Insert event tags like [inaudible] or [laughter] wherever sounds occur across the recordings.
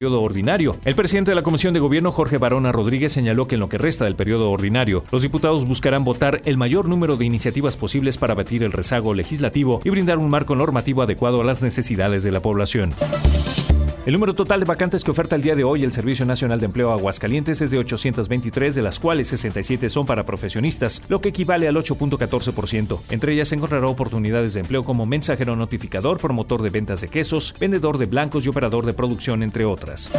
periodo ordinario. El presidente de la Comisión de Gobierno, Jorge Barona Rodríguez, señaló que en lo que resta del periodo ordinario, los diputados buscarán votar el mayor número de iniciativas posibles para batir el rezago legislativo y brindar un marco normativo adecuado a las necesidades de la población. El número total de vacantes que oferta el día de hoy el Servicio Nacional de Empleo Aguascalientes es de 823, de las cuales 67 son para profesionistas, lo que equivale al 8.14%. Entre ellas se encontrará oportunidades de empleo como mensajero notificador, promotor de ventas de quesos, vendedor de blancos y operador de producción, entre otras.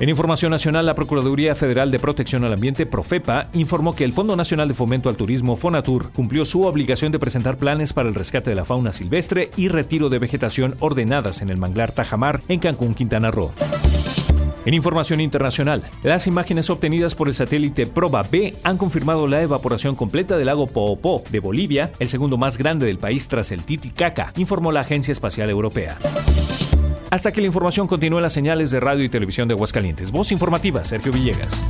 En información nacional, la Procuraduría Federal de Protección al Ambiente, Profepa, informó que el Fondo Nacional de Fomento al Turismo, Fonatur, cumplió su obligación de presentar planes para el rescate de la fauna silvestre y retiro de vegetación ordenadas en el manglar Tajamar, en Cancún, Quintana Roo. En información internacional, las imágenes obtenidas por el satélite Proba B han confirmado la evaporación completa del lago Poopó de Bolivia, el segundo más grande del país tras el Titicaca, informó la Agencia Espacial Europea. Hasta que la información continúe en las señales de radio y televisión de Aguascalientes. Voz informativa, Sergio Villegas.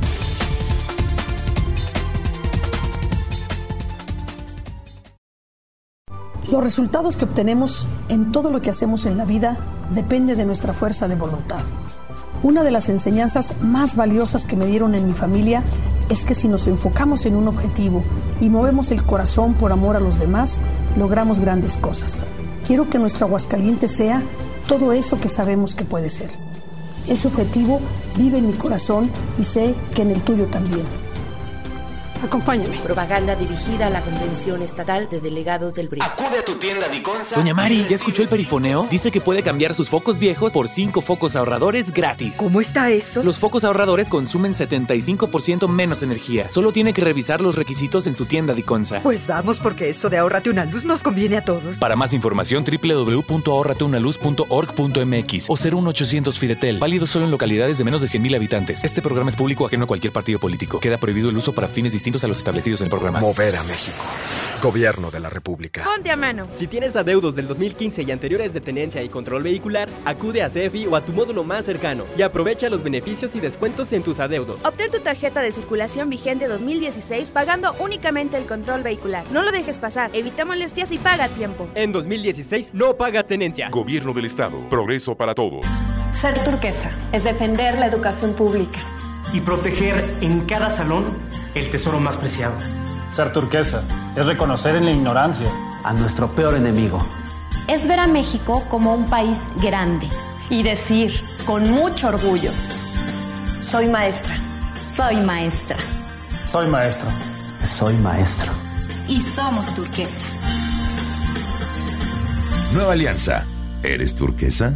Los resultados que obtenemos en todo lo que hacemos en la vida depende de nuestra fuerza de voluntad. Una de las enseñanzas más valiosas que me dieron en mi familia es que si nos enfocamos en un objetivo y movemos el corazón por amor a los demás, logramos grandes cosas. Quiero que nuestro Aguascaliente sea todo eso que sabemos que puede ser. Ese objetivo vive en mi corazón y sé que en el tuyo también. Acompáñame. Propaganda dirigida a la Convención Estatal de Delegados del BRI. Acude a tu tienda Diconsa. Doña Mari, ¿ya escuchó el perifoneo? Dice que puede cambiar sus focos viejos por cinco focos ahorradores gratis. ¿Cómo está eso? Los focos ahorradores consumen 75% menos energía. Solo tiene que revisar los requisitos en su tienda Diconsa. Pues vamos, porque eso de ahorrate una luz nos conviene a todos. Para más información, www.ahorrateunaluz.org.mx o 01800 Fidetel. Válido solo en localidades de menos de 100.000 habitantes. Este programa es público ajeno a cualquier partido político. Queda prohibido el uso para fines distintos a los establecidos en el programa. Mover a México. Gobierno de la República. Ponte a mano. Si tienes adeudos del 2015 y anteriores de tenencia y control vehicular, acude a CEFI o a tu módulo más cercano y aprovecha los beneficios y descuentos en tus adeudos. Obtén tu tarjeta de circulación vigente 2016 pagando únicamente el control vehicular. No lo dejes pasar, evita molestias y paga a tiempo. En 2016 no pagas tenencia. Gobierno del Estado. Progreso para todos. Ser turquesa es defender la educación pública. Y proteger en cada salón el tesoro más preciado. Ser turquesa es reconocer en la ignorancia a nuestro peor enemigo. Es ver a México como un país grande y decir con mucho orgullo, soy maestra, soy maestra. Soy maestro. Soy maestro. Y somos turquesa. Nueva Alianza. ¿Eres turquesa?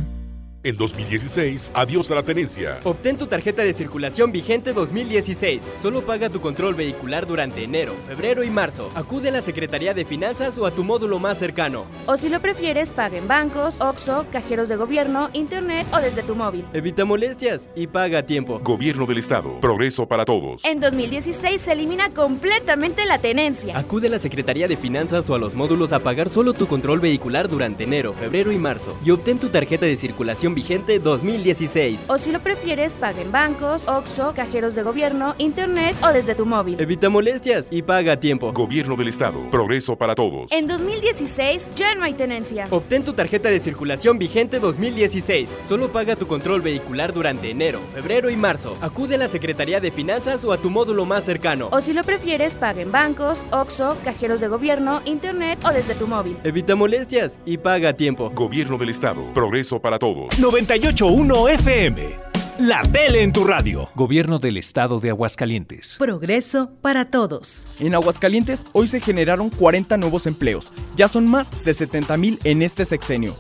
En 2016, adiós a la tenencia. Obtén tu tarjeta de circulación vigente 2016. Solo paga tu control vehicular durante enero, febrero y marzo. Acude a la Secretaría de Finanzas o a tu módulo más cercano. O si lo prefieres, paga en bancos, OXO, cajeros de gobierno, internet o desde tu móvil. Evita molestias y paga a tiempo. Gobierno del Estado. Progreso para todos. En 2016 se elimina completamente la tenencia. Acude a la Secretaría de Finanzas o a los módulos a pagar solo tu control vehicular durante enero, febrero y marzo. Y obtén tu tarjeta de circulación vigente 2016. O si lo prefieres, paga en bancos, OXO, cajeros de gobierno, internet o desde tu móvil. Evita molestias y paga a tiempo. Gobierno del Estado. Progreso para todos. En 2016 ya no hay tenencia. Obtén tu tarjeta de circulación vigente 2016. Solo paga tu control vehicular durante enero, febrero y marzo. Acude a la Secretaría de Finanzas o a tu módulo más cercano. O si lo prefieres, paga en bancos, OXO, cajeros de gobierno, internet o desde tu móvil. Evita molestias y paga a tiempo. Gobierno del Estado. Progreso para todos. 98.1 FM. La tele en tu radio. Gobierno del Estado de Aguascalientes. Progreso para todos. En Aguascalientes hoy se generaron 40 nuevos empleos. Ya son más de 70 mil en este sexenio.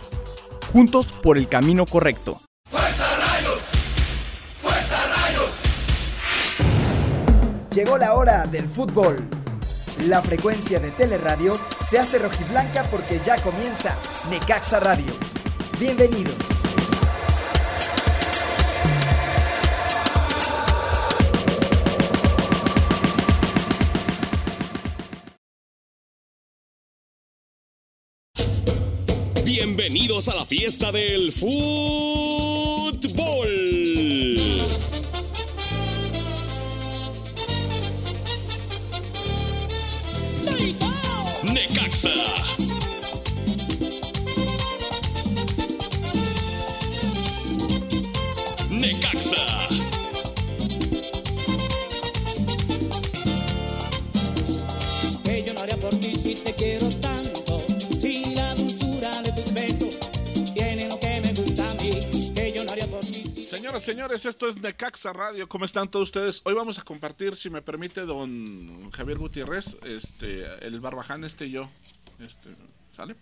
Juntos por el camino correcto. ¡Fuerza Rayos! ¡Fuerza Rayos! Llegó la hora del fútbol. La frecuencia de Teleradio se hace rojiblanca porque ya comienza Necaxa Radio. Bienvenidos. Bienvenidos a la fiesta del fútbol. Señoras señores, esto es Necaxa Radio. ¿Cómo están todos ustedes? Hoy vamos a compartir, si me permite, don Javier Gutiérrez, este, el barbaján este y yo. Este, ¿Sale?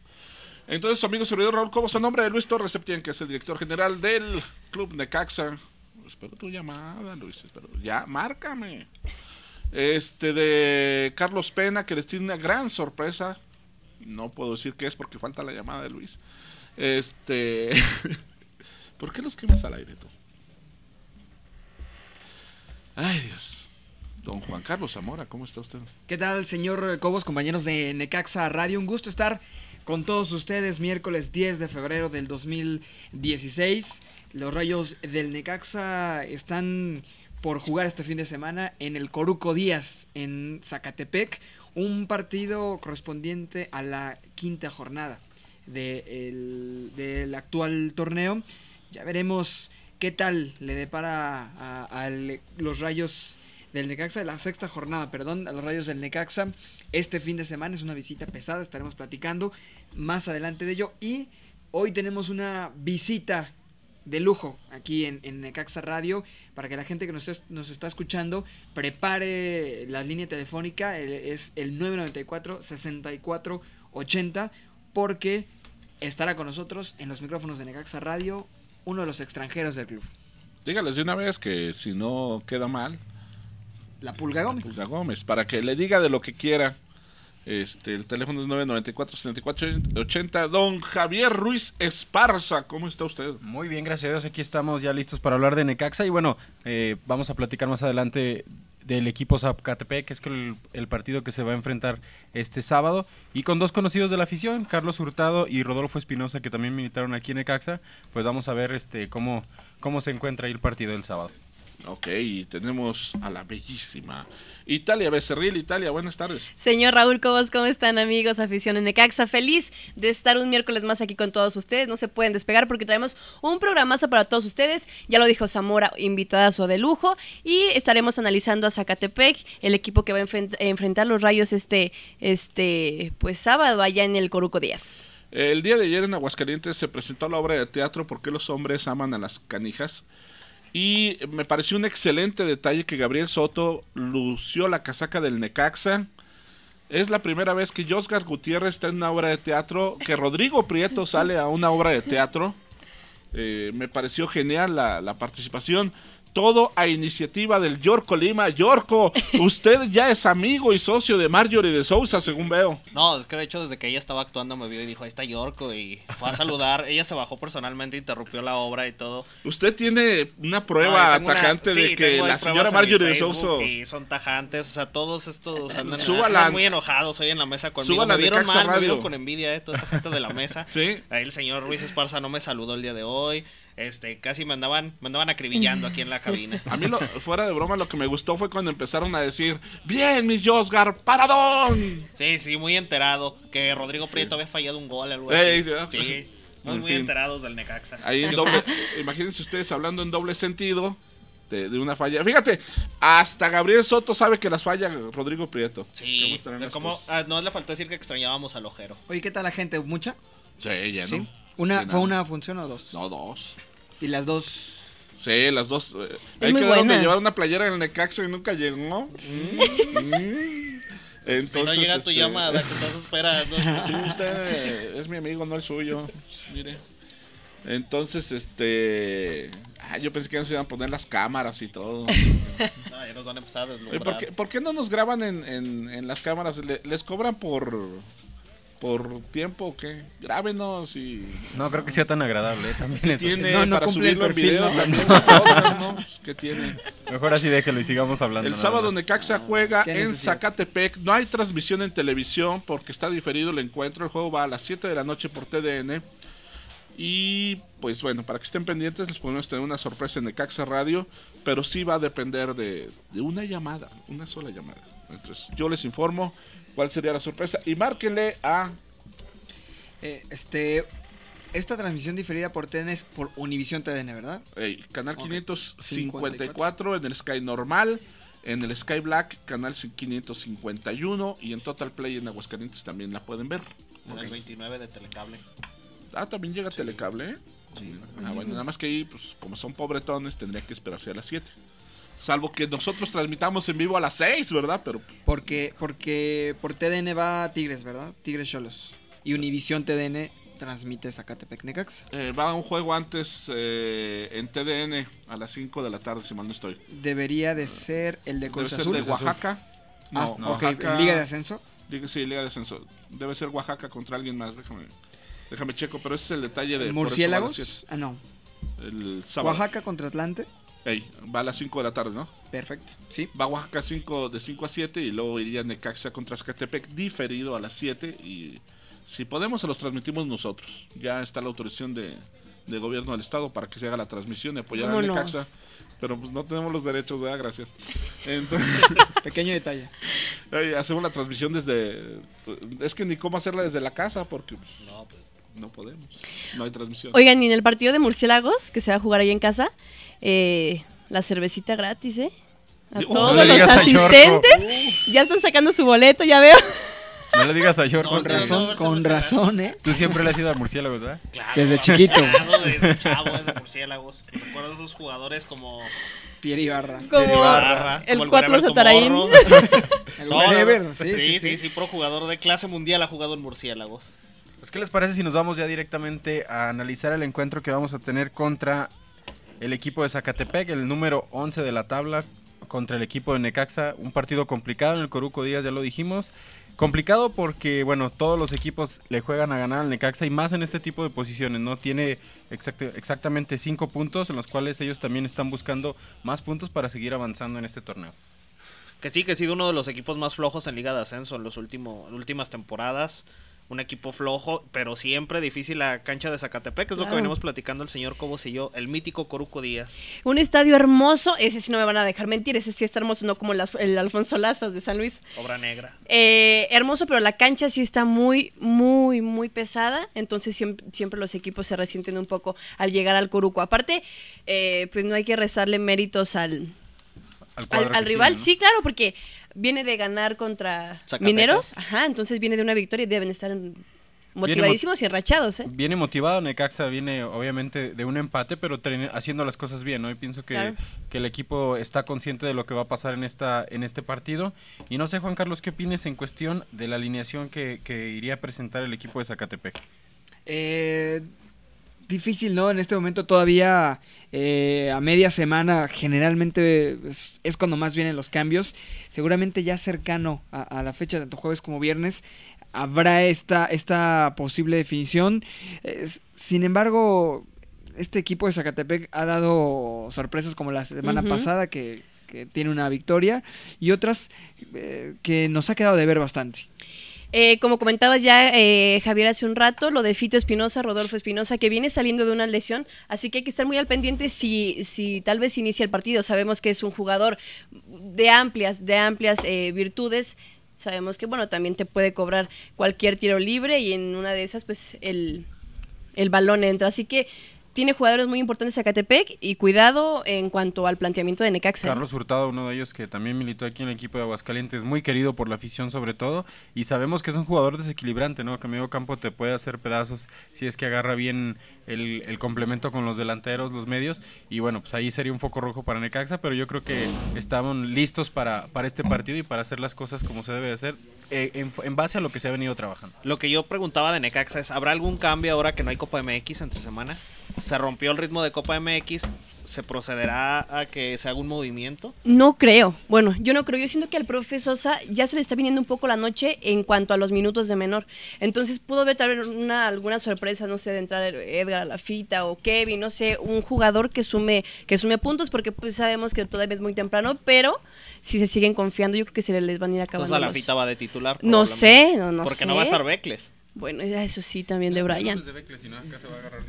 Entonces, su amigo servidor Raúl Cobos, a nombre Luis Torres Septién, que es el director general del Club Necaxa. Espero tu llamada, Luis. Espero. Ya, márcame. Este, de Carlos Pena, que les tiene una gran sorpresa. No puedo decir qué es porque falta la llamada de Luis. Este. [laughs] ¿Por qué los quemas al aire tú? Ay, Dios. Don Juan Carlos Zamora, ¿cómo está usted? ¿Qué tal, señor Cobos, compañeros de Necaxa Radio? Un gusto estar con todos ustedes miércoles 10 de febrero del 2016. Los rayos del Necaxa están por jugar este fin de semana en el Coruco Díaz en Zacatepec, un partido correspondiente a la quinta jornada del actual torneo. Ya veremos qué tal le depara a, los rayos del Necaxa, la sexta jornada, perdón, a los rayos del Necaxa. Este fin de semana es una visita pesada, estaremos platicando más adelante de ello. Y hoy tenemos una visita de lujo aquí en, Necaxa Radio para que la gente que nos, está escuchando prepare la línea telefónica, es el 994-6480, porque estará con nosotros en los micrófonos de Necaxa Radio uno de los extranjeros del club. Dígales de una vez que si no queda mal. La Pulga Gómez. La Pulga Gómez, para que le diga de lo que quiera. Este, el teléfono es 994-7480. Don Javier Ruiz Esparza, ¿cómo está usted? Muy bien, gracias a Dios. Aquí estamos ya listos para hablar de Necaxa. Y bueno, eh, vamos a platicar más adelante del equipo Zapcatepec, que es el, el, partido que se va a enfrentar este sábado. Y con dos conocidos de la afición, Carlos Hurtado y Rodolfo Espinosa, que también militaron aquí en Necaxa. Pues vamos a ver este cómo, cómo se encuentra ahí el partido del sábado. Ok, y tenemos a la bellísima Italia Becerril. Italia, buenas tardes. Señor Raúl Cobos, ¿cómo están amigos? Afición en Necaxa. Feliz de estar un miércoles más aquí con todos ustedes. No se pueden despegar porque traemos un programazo para todos ustedes. Ya lo dijo Zamora, invitadazo de lujo. Y estaremos analizando a Zacatepec, el equipo que va a enfrentar los rayos este, este pues sábado allá en el Coruco Díaz. El día de ayer en Aguascalientes se presentó la obra de teatro ¿Por qué los hombres aman a las canijas? Y me pareció un excelente detalle que Gabriel Soto lució la casaca del Necaxa. Es la primera vez que Josgar Gutiérrez está en una obra de teatro, que Rodrigo Prieto sale a una obra de teatro. Eh, me pareció genial la, la participación todo a iniciativa del Yorko Lima. Yorko, usted ya es amigo y socio de Marjorie de Sousa, según veo. No, es que de hecho desde que ella estaba actuando me vio y dijo, ahí está Yorko y fue a saludar. [laughs] ella se bajó personalmente, interrumpió la obra y todo. Usted tiene una prueba tajante de que la señora Marjorie de Sousa... Y son tajantes, o sea, todos estos andan, muy enojados hoy en la mesa conmigo. Me vieron mal, me vieron con envidia, eh, toda esta gente de la mesa. [laughs] sí. Ahí el señor Ruiz Esparza no me saludó el día de hoy este, casi me andaban, me andaban acribillando aquí en la cabina. [laughs] A mí, lo, fuera de broma, lo que me gustó fue cuando empezaron a decir, bien, mis Josgar, paradón. Sí, sí, muy enterado, que Rodrigo Prieto había fallado un gol, algo así. sí, muy, [laughs] enterados del Necaxa. Ahí en doble, [laughs] imagínense ustedes hablando en doble sentido. De, una falla. Fíjate, hasta Gabriel Soto sabe que las falla Rodrigo Prieto. Sí, como, ah, no le faltó decir que extrañábamos al ojero. Oye, ¿qué tal la gente? ¿Mucha? Sí, ya no. Una, ¿Fue una función o dos? No, dos. ¿Y las dos? Sí, las dos. Eh, hay que de llevar una playera en el Necaxa y nunca llegó. Mm. [laughs] Entonces, si no llega tu este, llamada, que estás [laughs] esperando. usted es mi amigo, no el suyo. Mire. Entonces, este. Ah, yo pensé que nos iban a poner las cámaras y todo. [laughs] no, ya nos van a empezar a ¿Por qué, ¿Por qué no nos graban en, en, en las cámaras? ¿Les cobran por, por tiempo o qué? Grábenos y... No creo que sea tan agradable ¿eh? también. tiene no, no para subirlo en video también? [laughs] ¿no? Pues, ¿Qué tiene? Mejor así déjelo y sigamos hablando. El sábado Necaxa juega en Zacatepec. No hay transmisión en televisión porque está diferido el encuentro. El juego va a las 7 de la noche por TDN. Y pues bueno, para que estén pendientes les podemos tener una sorpresa en Necaxa Radio, pero sí va a depender de, de una llamada, una sola llamada. Entonces yo les informo cuál sería la sorpresa. Y márquenle a... Eh, este, esta transmisión diferida por TN es por Univision TDN, ¿verdad? canal 554 en el Sky normal, en el Sky Black, canal 551 y en Total Play en Aguascalientes también la pueden ver. En el 29 de Telecable. Ah, también llega Telecable, ¿eh? Ah, bueno, nada más que ahí, pues, como son pobretones, tendría que esperarse a las 7. Salvo que nosotros transmitamos en vivo a las 6, ¿verdad? Pero porque porque por TDN va Tigres, ¿verdad? Tigres Cholos. Y Univisión TDN transmite Zacatepec Necax. Eh, va un juego antes eh, en TDN a las 5 de la tarde, si mal no estoy. Debería de ser el de Cruz Debe ser de Oaxaca. No, no Oaxaca, ¿Liga de Ascenso? Sí, Liga de Ascenso. Debe ser Oaxaca contra alguien más, déjame, déjame checo, pero ese es el detalle de... ¿Murciélagos? Ah, no. El Oaxaca contra Atlante. Ey, va a las 5 de la tarde, ¿no? Perfecto. Sí. Va a Oaxaca 5 de 5 a 7 y luego iría Necaxa contra Zacatepec diferido a las 7 y si podemos se los transmitimos nosotros. Ya está la autorización de, de gobierno del estado para que se haga la transmisión y apoyar a Necaxa. Pero pues no tenemos los derechos, ¿verdad? Gracias. [laughs] [laughs] Pequeño detalle. hacemos la transmisión desde... Es que ni cómo hacerla desde la casa porque... Pues, no, pues no podemos. No hay transmisión. Oigan, y en el partido de Murciélagos, que se va a jugar ahí en casa, eh, la cervecita gratis, ¿eh? A todos los asistentes. Ya están sacando su boleto, ya veo. No le digas a York. Con razón, con razón, ¿eh? Tú siempre le has ido a murciélagos, ¿verdad? Claro. Desde chiquito. [laughs] desde chavo, de [laughs] murciélagos. Recuerdo esos jugadores como... Pierre Ibarra. Como Ibarra, el Cuatro Sataraín. el no, sí, sí, sí, sí, pro jugador de clase mundial ha jugado en murciélagos. Pues, ¿qué les parece si nos vamos ya directamente a analizar el encuentro que vamos a tener contra el equipo de Zacatepec, el número 11 de la tabla, contra el equipo de Necaxa? Un partido complicado en el Coruco Díaz, ya lo dijimos. Complicado porque, bueno, todos los equipos le juegan a ganar al Necaxa y más en este tipo de posiciones, ¿no? Tiene exactamente cinco puntos en los cuales ellos también están buscando más puntos para seguir avanzando en este torneo. Que sí, que ha sido uno de los equipos más flojos en Liga de Ascenso en las últimas temporadas un equipo flojo, pero siempre difícil la cancha de Zacatepec, que es lo que venimos platicando el señor Cobos y yo, el mítico Coruco Díaz. Un estadio hermoso, ese sí no me van a dejar mentir, ese sí está hermoso, no como el, Alfonso Lastras de San Luis. Obra negra. Eh, hermoso, pero la cancha sí está muy, muy, muy pesada, entonces siempre, los equipos se resienten un poco al llegar al Coruco. Aparte, eh, pues no hay que rezarle méritos al, al, rival, sí, claro, porque viene de ganar contra Mineros, ajá, entonces viene de una victoria y deben estar motivadísimos y enrachados. ¿eh? Viene motivado, Necaxa viene obviamente de un empate, pero haciendo las cosas bien, ¿no? Y pienso que, que, el equipo está consciente de lo que va a pasar en esta en este partido. Y no sé, Juan Carlos, ¿qué opinas en cuestión de la alineación que, que iría a presentar el equipo de Zacatepec? Eh, difícil, ¿no? En este momento todavía eh, a media semana generalmente es, cuando más vienen los cambios. Seguramente ya cercano a, la fecha, tanto jueves como viernes, habrá esta, esta posible definición. sin embargo, este equipo de Zacatepec ha dado sorpresas como la semana pasada que, tiene una victoria y otras eh, que nos ha quedado de ver bastante. Eh, como comentabas ya, eh, Javier, hace un rato, lo de Fito Espinosa, Rodolfo Espinosa, que viene saliendo de una lesión, así que hay que estar muy al pendiente si, si tal vez inicia el partido. Sabemos que es un jugador de amplias, de amplias eh, virtudes. Sabemos que, bueno, también te puede cobrar cualquier tiro libre y en una de esas, pues, el, el balón entra. Así que tiene jugadores muy importantes Zacatepec y cuidado en cuanto al planteamiento de Necaxa. Carlos Hurtado, uno de ellos que también militó aquí en el equipo de Aguascalientes, muy querido por la afición sobre todo, y sabemos que es un jugador desequilibrante, ¿no? Que medio campo te puede hacer pedazos si es que agarra bien el, complemento con los delanteros, los medios, y bueno, pues ahí sería un foco rojo para Necaxa, pero yo creo que estaban listos para, para este partido y para hacer las cosas como se debe hacer, eh, en, en, base a lo que se ha venido trabajando. Lo que yo preguntaba de Necaxa es, ¿habrá algún cambio ahora que no hay Copa MX entre semanas? ¿Se rompió el ritmo de Copa MX? ¿Se procederá a que se haga un movimiento? No creo. Bueno, yo no creo. Yo siento que al profe Sosa ya se le está viniendo un poco la noche en cuanto a los minutos de menor. Entonces pudo haber tal vez una, alguna sorpresa, no sé, de entrar Edgar a la fita o Kevin, no sé, un jugador que sume, que sume puntos, porque pues sabemos que todavía es muy temprano, pero si se siguen confiando, yo creo que se les van a ir acabando. Entonces a la fita va de titular. No sé, no, no Porque no va a estar Becles. Bueno, eso sí, también de Brian.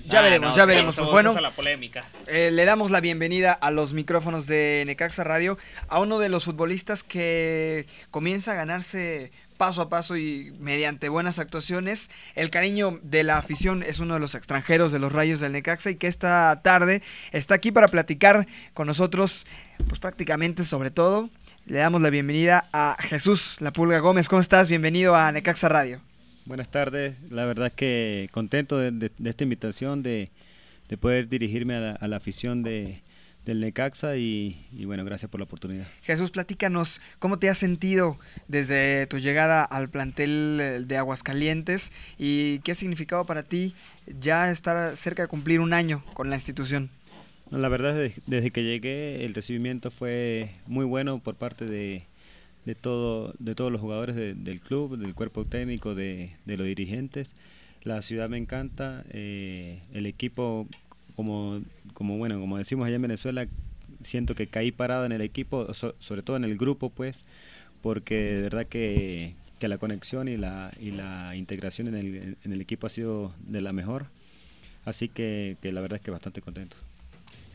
Ya veremos, ya veremos. Pues bueno, la polémica. Eh, le damos la bienvenida a los micrófonos de Necaxa Radio a uno de los futbolistas que comienza a ganarse paso a paso y mediante buenas actuaciones. El cariño de la afición es uno de los extranjeros de los Rayos del Necaxa y que esta tarde está aquí para platicar con nosotros, pues prácticamente sobre todo. Le damos la bienvenida a Jesús La Pulga Gómez. ¿Cómo estás? Bienvenido a Necaxa Radio. Buenas tardes. La verdad es que contento de, esta invitación, de, poder dirigirme a la, afición de, del Necaxa y, bueno, gracias por la oportunidad. Jesús, platícanos cómo te has sentido desde tu llegada al plantel eh, de Aguascalientes y qué ha significado para ti ya estar cerca de cumplir un año con la institución. La verdad, desde que llegué, el recibimiento fue muy bueno por parte de, de, todo, de todos los jugadores del club, del cuerpo técnico, de, los dirigentes. La ciudad me encanta, eh, el equipo, como, como, bueno, como decimos allá en Venezuela, siento que caí parado en el equipo, sobre todo en el grupo, pues, porque de verdad que, que la conexión y la, y la integración en el, en el equipo ha sido de la mejor. Así que, que la verdad es que bastante contento.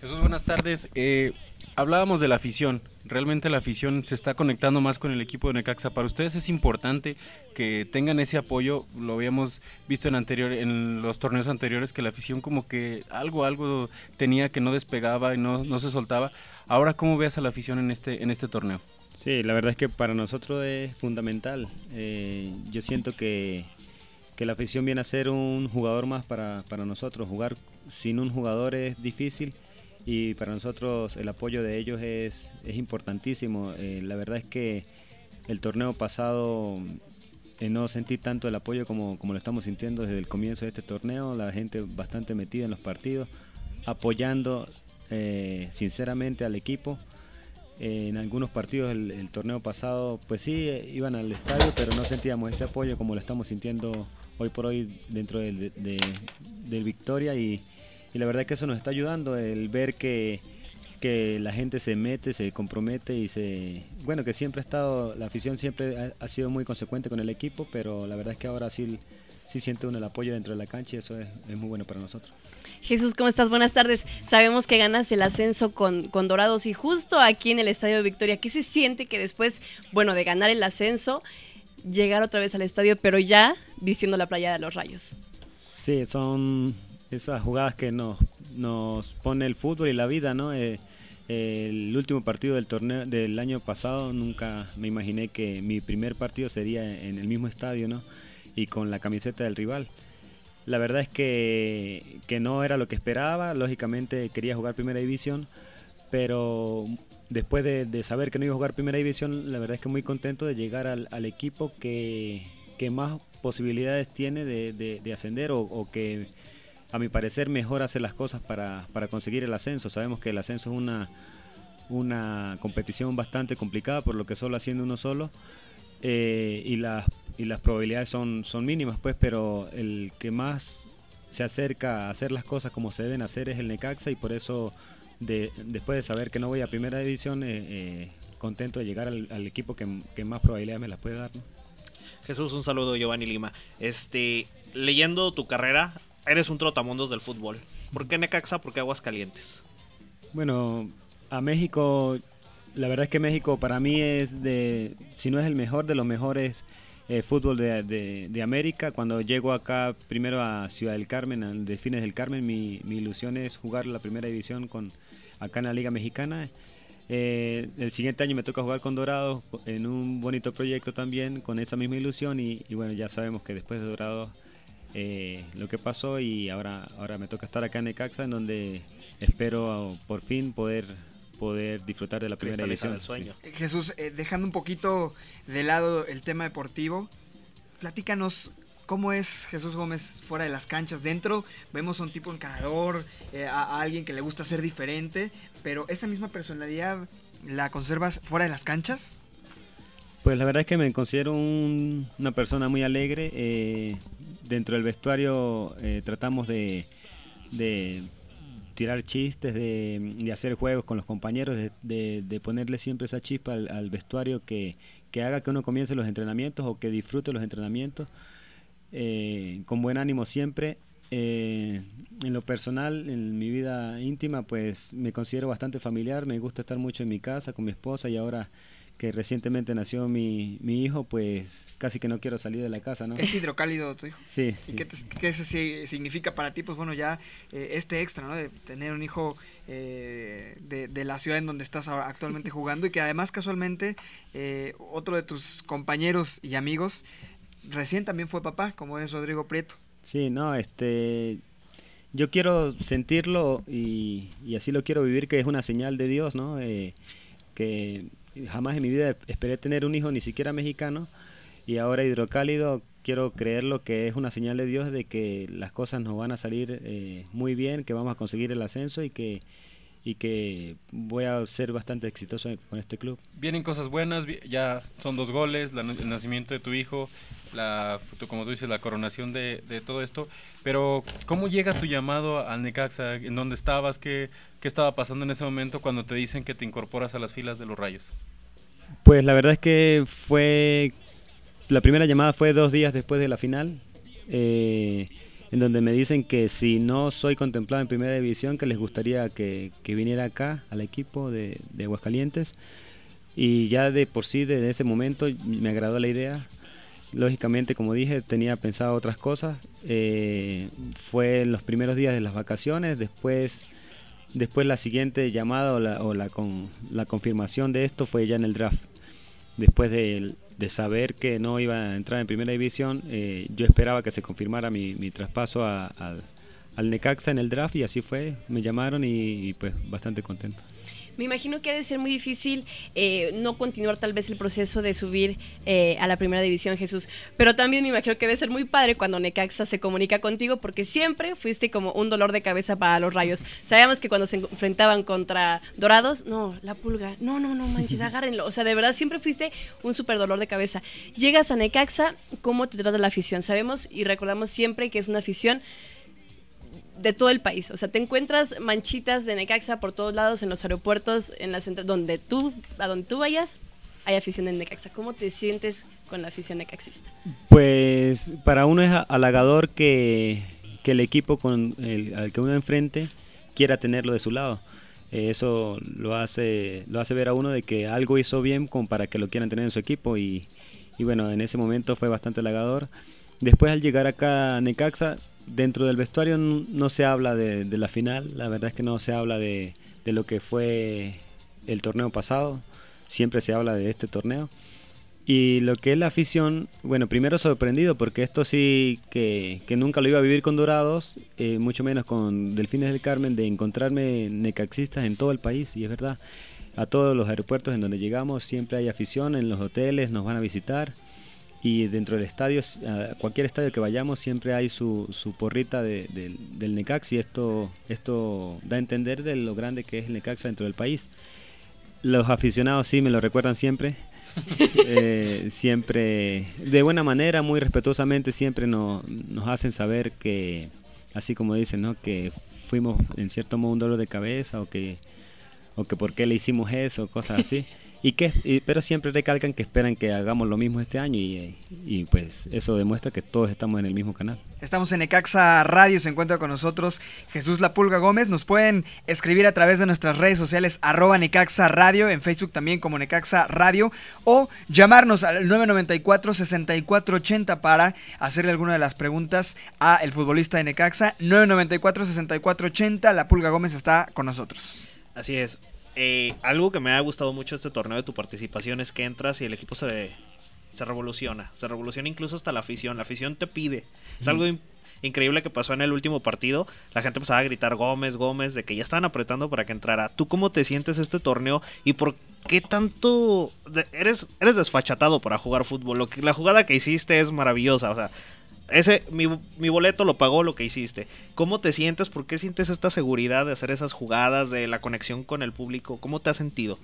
Jesús, buenas tardes. Eh, hablábamos de la afición. Realmente la afición se está conectando más con el equipo de Necaxa. Para ustedes es importante que tengan ese apoyo. Lo habíamos visto en anterior, en los torneos anteriores que la afición como que algo, algo tenía que no despegaba y no, no se soltaba. Ahora, ¿cómo ves a la afición en este, en este torneo? Sí, la verdad es que para nosotros es fundamental. Eh, yo siento que, que la afición viene a ser un jugador más para, para nosotros. Jugar sin un jugador es difícil y para nosotros el apoyo de ellos es, es importantísimo. Eh, la verdad es que el torneo pasado eh, no sentí tanto el apoyo como, como lo estamos sintiendo desde el comienzo de este torneo, la gente bastante metida en los partidos, apoyando eh, sinceramente al equipo. en algunos partidos el, torneo pasado, pues sí, iban al estadio, pero no sentíamos ese apoyo como lo estamos sintiendo hoy por hoy dentro del, del Victoria y, y la verdad que eso nos está ayudando, el ver que, la gente se mete, se compromete y se... Bueno, que siempre ha estado, la afición siempre ha, sido muy consecuente con el equipo, pero la verdad es que ahora sí, sí siente uno el apoyo dentro de la cancha y eso es, muy bueno para nosotros. Jesús, ¿cómo estás? Buenas tardes. Sabemos que ganas el ascenso con, con Dorados y justo aquí en el Estadio de Victoria, ¿qué se siente que después, bueno, de ganar el ascenso, llegar otra vez al estadio, pero ya vistiendo la playa de los rayos? Sí, son esas jugadas que nos, nos pone el fútbol y la vida, ¿no? Eh, el último partido del torneo del año pasado nunca me imaginé que mi primer partido sería en el mismo estadio, ¿no? Y con la camiseta del rival. La verdad es que, que no era lo que esperaba, lógicamente quería jugar primera división, pero después de, saber que no iba a jugar primera división, la verdad es que muy contento de llegar al, equipo que, que, más posibilidades tiene de, de, ascender o que a mi parecer, mejor hacer las cosas para, para conseguir el ascenso. Sabemos que el ascenso es una, una competición bastante complicada, por lo que solo haciendo uno solo, eh, y, las, y las probabilidades son, son mínimas, pues, pero el que más se acerca a hacer las cosas como se deben hacer es el Necaxa, y por eso, de, después de saber que no voy a primera división, eh, eh, contento de llegar al, equipo que, más probabilidades me las puede dar. Jesús, un saludo, Giovanni Lima. Este, leyendo tu carrera, eres un trotamundos del fútbol. ¿Por qué Necaxa? ¿Por qué Aguascalientes? Bueno, a México, la verdad es que México para mí es de, si no es el mejor de los mejores eh, fútbol de, América. Cuando llego acá primero a Ciudad del Carmen, al Delfines del Carmen, mi, ilusión es jugar la primera división con acá en la Liga Mexicana. Eh, el siguiente año me toca jugar con Dorados en un bonito proyecto también con esa misma ilusión y, y bueno, ya sabemos que después de Dorados eh, lo que pasó y ahora, ahora me toca estar acá en Necaxa en donde espero por fin poder poder disfrutar de la primera edición del sueño. Jesús, eh, dejando un poquito de lado el tema deportivo, platícanos cómo es Jesús Gómez fuera de las canchas. Dentro vemos a un tipo encarador, eh, a, alguien que le gusta ser diferente, pero esa misma personalidad la conservas fuera de las canchas. Pues la verdad es que me considero una persona muy alegre. Eh, dentro del vestuario eh, tratamos de, tirar chistes, de, hacer juegos con los compañeros, de, ponerle siempre esa chispa al, vestuario que, haga que uno comience los entrenamientos o que disfrute los entrenamientos eh, con buen ánimo siempre. Eh, en lo personal, en mi vida íntima, pues me considero bastante familiar, me gusta estar mucho en mi casa con mi esposa y ahora que recientemente nació mi, mi hijo, pues casi que no quiero salir de la casa, ¿no? Es hidrocálido tu hijo. Sí. ¿Y Qué, qué, significa para ti? Pues bueno, ya eh, este extra, ¿no? De tener un hijo eh, de, de, la ciudad en donde estás actualmente [laughs] jugando y que además casualmente eh, otro de tus compañeros y amigos recién también fue papá, como es Rodrigo Prieto. Sí, no, este, yo quiero sentirlo y, y así lo quiero vivir, que es una señal de Dios, ¿no? Eh, que jamás en mi vida esperé tener un hijo ni siquiera mexicano y ahora hidrocálido quiero creerlo que es una señal de Dios de que las cosas nos van a salir eh, muy bien, que vamos a conseguir el ascenso y que y que voy a ser bastante exitoso con este club. Vienen cosas buenas, ya son dos goles, el nacimiento de tu hijo, la, como tú dices, la coronación de, de, todo esto, pero ¿cómo llega tu llamado al Necaxa? ¿En dónde estabas? ¿Qué, ¿Qué estaba pasando en ese momento cuando te dicen que te incorporas a las filas de los Rayos? Pues la verdad es que fue, la primera llamada fue dos días después de la final. Eh, en donde me dicen que si no soy contemplado en primera división, que les gustaría que, viniera acá al equipo de, Aguascalientes. Y ya de por sí, desde ese momento, me agradó la idea. Lógicamente, como dije, tenía pensado otras cosas. Eh, fue en los primeros días de las vacaciones, después, después la siguiente llamada o, la, o la, con, la confirmación de esto fue ya en el draft. Después del de saber que no iba a entrar en primera división, eh, yo esperaba que se confirmara mi, mi traspaso al Necaxa en el draft y así fue. Me llamaron y pues bastante contento. Me imagino que ha de ser muy difícil eh, no continuar tal vez el proceso de subir eh, a la primera división, Jesús. Pero también me imagino que debe ser muy padre cuando Necaxa se comunica contigo porque siempre fuiste como un dolor de cabeza para los rayos. Sabíamos que cuando se enfrentaban contra Dorados, no, la pulga, no, no, no manches, [laughs] agárrenlo. O sea, de verdad siempre fuiste un súper dolor de cabeza. Llegas a Necaxa, ¿cómo te trata la afición? Sabemos y recordamos siempre que es una afición de todo el país. O sea, te encuentras manchitas de Necaxa por todos lados, en los aeropuertos, en las donde tú, a donde tú vayas, hay afición de Necaxa. ¿Cómo te sientes con la afición necaxista? Pues para uno es halagador que, que el equipo con el, al que uno enfrente quiera tenerlo de su lado. Eh, eso lo hace, lo hace ver a uno de que algo hizo bien para que lo quieran tener en su equipo y, y bueno, en ese momento fue bastante halagador. Después al llegar acá a Necaxa, dentro del vestuario no, se habla de, la final, la verdad es que no se habla de, lo que fue el torneo pasado, siempre se habla de este torneo. Y lo que es la afición, bueno, primero sorprendido porque esto sí que, nunca lo iba a vivir con Dorados, eh, mucho menos con Delfines del Carmen, de encontrarme necaxistas en todo el país, y es verdad, a todos los aeropuertos en donde llegamos siempre hay afición, en los hoteles nos van a visitar y dentro del estadio, a cualquier estadio que vayamos, siempre hay su, su porrita de, del Necax y esto, esto da a entender de lo grande que es el Necaxa dentro del país. Los aficionados sí me lo recuerdan siempre, [laughs] eh, siempre de buena manera, muy respetuosamente, siempre nos, nos hacen saber que, así como dicen, ¿no? que fuimos en cierto modo un dolor de cabeza o que, o que por qué le hicimos eso, cosas así. [laughs] y que pero siempre recalcan que esperan que hagamos lo mismo este año y, y, pues eso demuestra que todos estamos en el mismo canal. Estamos en Necaxa Radio, se encuentra con nosotros Jesús La Pulga Gómez, nos pueden escribir a través de nuestras redes sociales arroba Necaxa Radio, en Facebook también como Necaxa Radio o llamarnos al 994-6480 para hacerle alguna de las preguntas a el futbolista de Necaxa, 994-6480, La Pulga Gómez está con nosotros. Así es, eh, algo que me ha gustado mucho este torneo de tu participación es que entras y el equipo se, se revoluciona. Se revoluciona incluso hasta la afición. La afición te pide. Es algo increíble que pasó en el último partido. La gente empezaba a gritar Gómez, Gómez, de que ya estaban apretando para que entrara. ¿Tú cómo te sientes este torneo y por qué tanto eres, eres desfachatado para jugar fútbol? Lo que, la jugada que hiciste es maravillosa. O sea, ese, mi, mi, boleto lo pagó lo que hiciste. ¿Cómo te sientes? ¿Por qué sientes esta seguridad de hacer esas jugadas, de la conexión con el público? ¿Cómo te has sentido?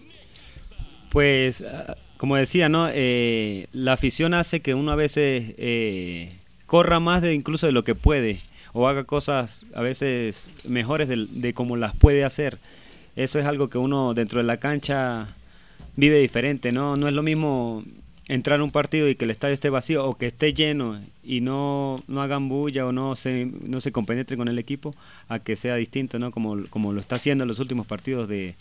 Pues, ah, como decía, ¿no? Eh, la afición hace que uno a veces eh, corra más de incluso de lo que puede o haga cosas a veces mejores de, de como las puede hacer. Eso es algo que uno dentro de la cancha vive diferente, ¿no? No es lo mismo entrar a un partido y que el estadio esté vacío o que esté lleno y no, no hagan bulla o no se, no se compenetre con el equipo a que sea distinto, ¿no? Como, como lo está haciendo en los últimos partidos de,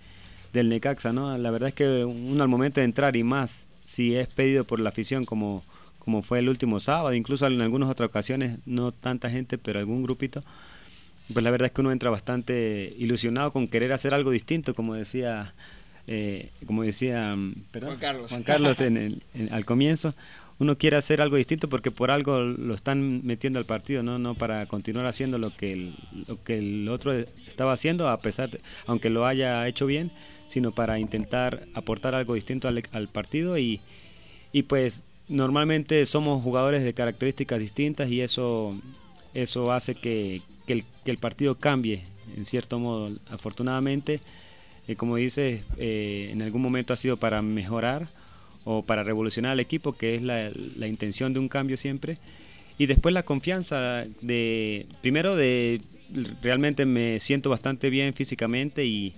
del Necaxa, ¿no? La verdad es que uno al momento de entrar y más si es pedido por la afición como, como fue el último sábado, incluso en algunas otras ocasiones, no tanta gente, pero algún grupito, pues la verdad es que uno entra bastante ilusionado con querer hacer algo distinto, como decía eh, como decía mm, Juan Carlos, en el, al comienzo, uno quiere hacer algo distinto porque por algo lo están metiendo al partido, no, no para continuar haciendo lo que el, lo que el otro estaba haciendo, a pesar, de, aunque lo haya hecho bien, sino para intentar aportar algo distinto al, al partido y, y pues normalmente somos jugadores de características distintas y eso, eso hace que, que, el, que el partido cambie en cierto modo. Afortunadamente, eh, como dices, eh, en algún momento ha sido para mejorar o para revolucionar al equipo, que es la, la, intención de un cambio siempre. Y después la confianza de, primero de, realmente me siento bastante bien físicamente y,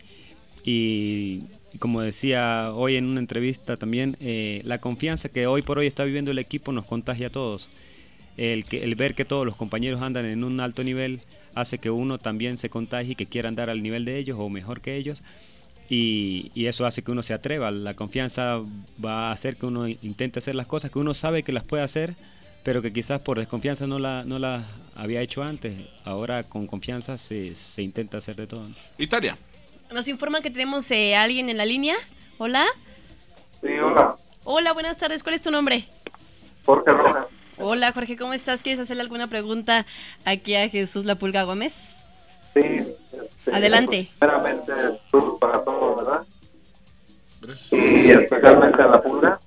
y como decía hoy en una entrevista también, eh, la confianza que hoy por hoy está viviendo el equipo nos contagia a todos. El, que, el ver que todos los compañeros andan en un alto nivel hace que uno también se contagie y que quiera andar al nivel de ellos o mejor que ellos. Y, y, eso hace que uno se atreva. La confianza va a hacer que uno intente hacer las cosas que uno sabe que las puede hacer, pero que quizás por desconfianza no las no la había hecho antes. Ahora con confianza se, se intenta hacer de todo. Italia. Nos informan que tenemos eh, a alguien en la línea. Hola. Sí, hola. Hola, buenas tardes. ¿Cuál es tu nombre? Jorge Rojas. Hola, Jorge, ¿cómo estás? ¿Quieres hacerle alguna pregunta aquí a Jesús La Pulga Gómez? Sí. Adelante. Pues, primeramente, saludos para todos, ¿verdad? Y especialmente a La Pulga.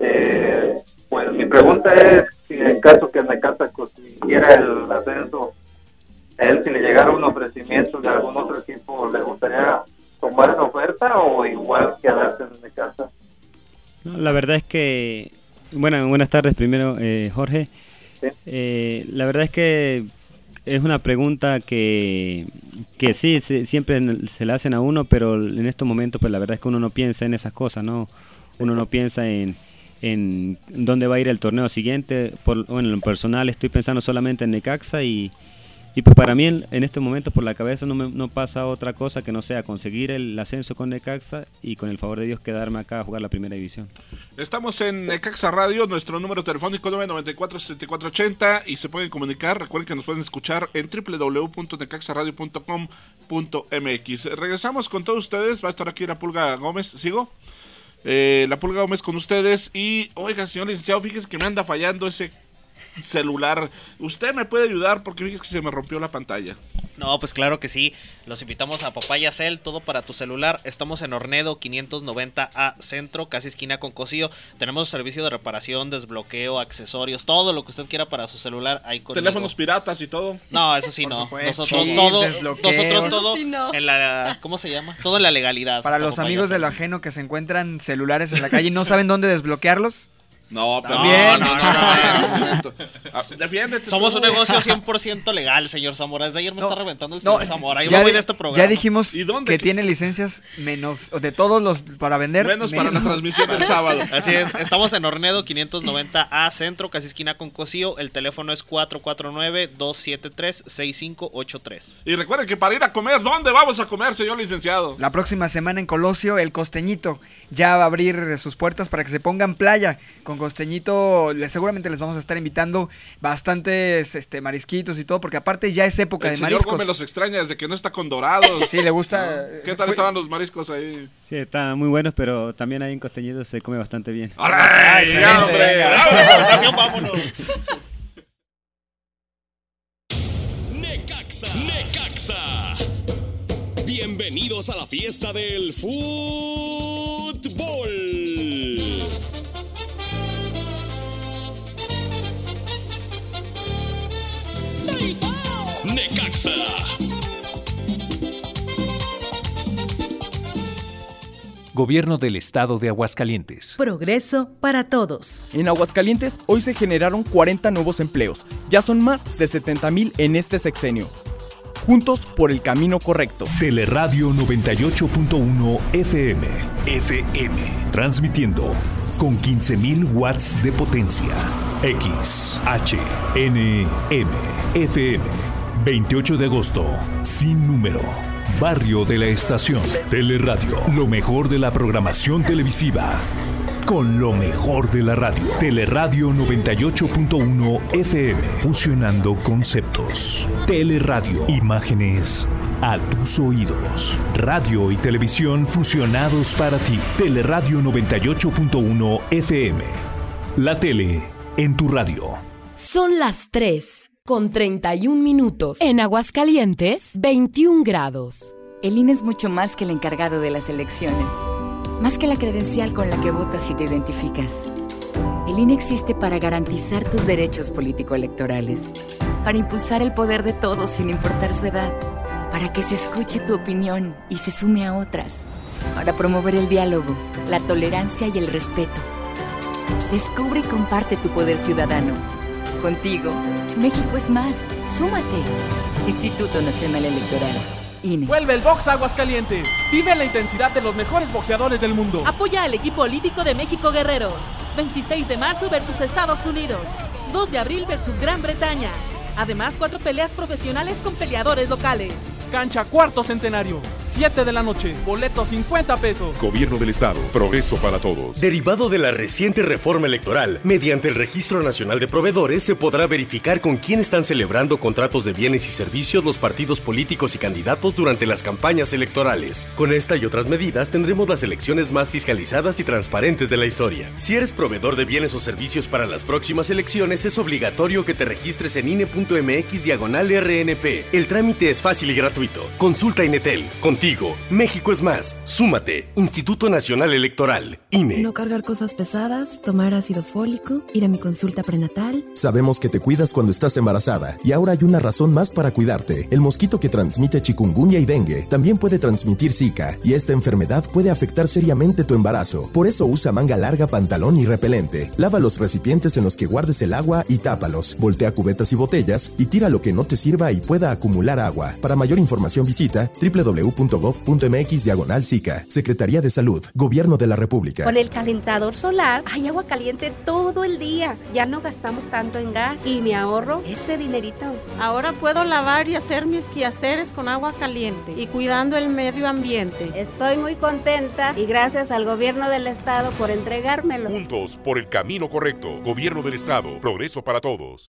Eh, pues mi pregunta es si en caso que Necaxa consiguiera el ascenso a él si le llegara un ofrecimiento de algún otro equipo, ¿le gustaría tomar esa oferta o igual quedarse en casa? No, la verdad es que, bueno, buenas tardes primero, eh, Jorge. ¿Sí? Eh, la verdad es que es una pregunta que, que sí, se, siempre se la hacen a uno, pero en estos momentos, pues la verdad es que uno no piensa en esas cosas, ¿no? Uno no piensa en, en dónde va a ir el torneo siguiente. Por, bueno, en lo personal estoy pensando solamente en Necaxa y, y pues para mí en, este momento por la cabeza no pasa otra cosa que no sea conseguir el ascenso con Necaxa y con el favor de Dios quedarme acá a jugar la primera división. Estamos en Necaxa Radio, nuestro número telefónico 994-6480 y se pueden comunicar, recuerden que nos pueden escuchar en www.necaxaradio.com.mx. Regresamos con todos ustedes, va a estar aquí la Pulga Gómez, ¿sigo? Eh, la Pulga Gómez con ustedes y, oiga señor licenciado, fíjese que me anda fallando ese celular. ¿Usted me puede ayudar? Porque fíjese que se me rompió la pantalla. No, pues claro que sí. Los invitamos a Papaya Cell, todo para tu celular. Estamos en Ornedo 590A Centro, casi esquina con Cosío. Tenemos servicio de reparación, desbloqueo, accesorios, todo lo que usted quiera para su celular. Ahí. Teléfonos piratas y todo. No, eso sí no. Nosotros todo, nosotros todo sí no. en la ¿cómo se llama? Todo en la legalidad. Para los amigos de lo ajeno que se encuentran celulares en la calle y no saben dónde desbloquearlos. No, pero Bien. no, no, no, no. [laughs] Defiéndete. Somos tú. un negocio 100% legal, señor Zamora. Desde ayer me No, está reventando el no, señor Zamora. Yo ya me voy di- de este programa. Ya dijimos ¿Y dónde? que tiene licencias menos de todos los para vender. Menos para la transmisión el sábado. [laughs] Así es, estamos en Ornedo 590A Centro, casi esquina con Cosío. El teléfono es 449-273-6583. Y recuerden que para ir a comer, ¿dónde vamos a comer, señor licenciado? La próxima semana en Colosio, el Costeñito ya va a abrir sus puertas para que se pongan playa. Con Costeñito les, seguramente les vamos a estar invitando bastantes este, marisquitos y todo, porque aparte ya es época El de señor mariscos. Gómez los extraña desde que no está con dorados. Sí, le gusta. ¿Qué tal Fue- estaban los mariscos ahí? Sí, están muy buenos, pero también ahí en Costeñitos se come bastante bien. ¡Ay, ya, hombre! Venga. [laughs] vámonos! Necaxa, Necaxa. Bienvenidos a la fiesta del fútbol. Necaxa. Gobierno del Estado de Aguascalientes. Progreso para todos. En Aguascalientes hoy se generaron 40 nuevos empleos. Ya son más de 70 mil en este sexenio. Juntos por el camino correcto. Teleradio 98.1 FM. FM. Transmitiendo con 15.000 watts de potencia. X, H, N, M, FM. 28 de agosto. Sin número. Barrio de la Estación. Teleradio. Lo mejor de la programación televisiva. Con lo mejor de la radio. Teleradio 98.1 FM. Fusionando conceptos. Teleradio. Imágenes a tus oídos. Radio y televisión fusionados para ti. Teleradio 98.1 FM. La tele en tu radio. Son las 3 con 31 minutos. En Aguascalientes, 21 grados. El INE es mucho más que el encargado de las elecciones. Más que la credencial con la que votas y te identificas. El INE existe para garantizar tus derechos político-electorales. Para impulsar el poder de todos sin importar su edad. Para que se escuche tu opinión y se sume a otras. Para promover el diálogo, la tolerancia y el respeto. Descubre y comparte tu poder ciudadano. Contigo, México es más. Súmate. Instituto Nacional Electoral. INE. Vuelve el box Aguascalientes. Vive la intensidad de los mejores boxeadores del mundo. Apoya al equipo olímpico de México Guerreros. 26 de marzo versus Estados Unidos. 2 de abril versus Gran Bretaña. Además, cuatro peleas profesionales con peleadores locales. Cancha cuarto centenario. 7 de la noche. Boleto 50 pesos. Gobierno del Estado. Progreso para todos. Derivado de la reciente reforma electoral, mediante el Registro Nacional de Proveedores se podrá verificar con quién están celebrando contratos de bienes y servicios los partidos políticos y candidatos durante las campañas electorales. Con esta y otras medidas tendremos las elecciones más fiscalizadas y transparentes de la historia. Si eres proveedor de bienes o servicios para las próximas elecciones, es obligatorio que te registres en INE.mx diagonal RNP. El trámite es fácil y gratuito. Consulta Inetel. Contigo, México es más. Súmate. Instituto Nacional Electoral. INE. No cargar cosas pesadas, tomar ácido fólico, ir a mi consulta prenatal. Sabemos que te cuidas cuando estás embarazada y ahora hay una razón más para cuidarte. El mosquito que transmite chikungunya y dengue también puede transmitir Zika y esta enfermedad puede afectar seriamente tu embarazo. Por eso usa manga larga, pantalón y repelente. Lava los recipientes en los que guardes el agua y tápalos. Voltea cubetas y botellas y tira lo que no te sirva y pueda acumular agua. Para mayor información visita www.gov.mx diagonal Zika. Secretaría de Salud, Gobierno de la República. Con el calentador solar hay agua caliente todo el día. Ya no gastamos tanto en gas y me ahorro ese dinerito. Ahora puedo lavar y hacer mis quehaceres con agua caliente y cuidando el medio ambiente. Estoy muy contenta y gracias al gobierno del estado por entregármelo. Juntos por el camino correcto. Gobierno del Estado. Progreso para todos.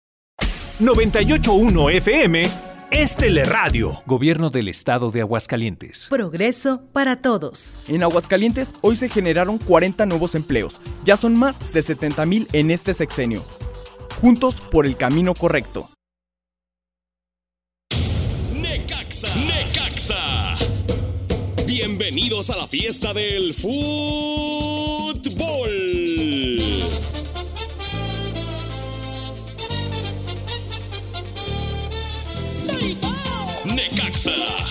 981 FM es Teleradio. Gobierno del Estado de Aguascalientes. Progreso para todos. En Aguascalientes hoy se generaron 40 nuevos empleos. Ya son más de 70 mil en este sexenio. Juntos por el camino correcto. Necaxa. Necaxa. Bienvenidos a la fiesta del fútbol. Necaxa.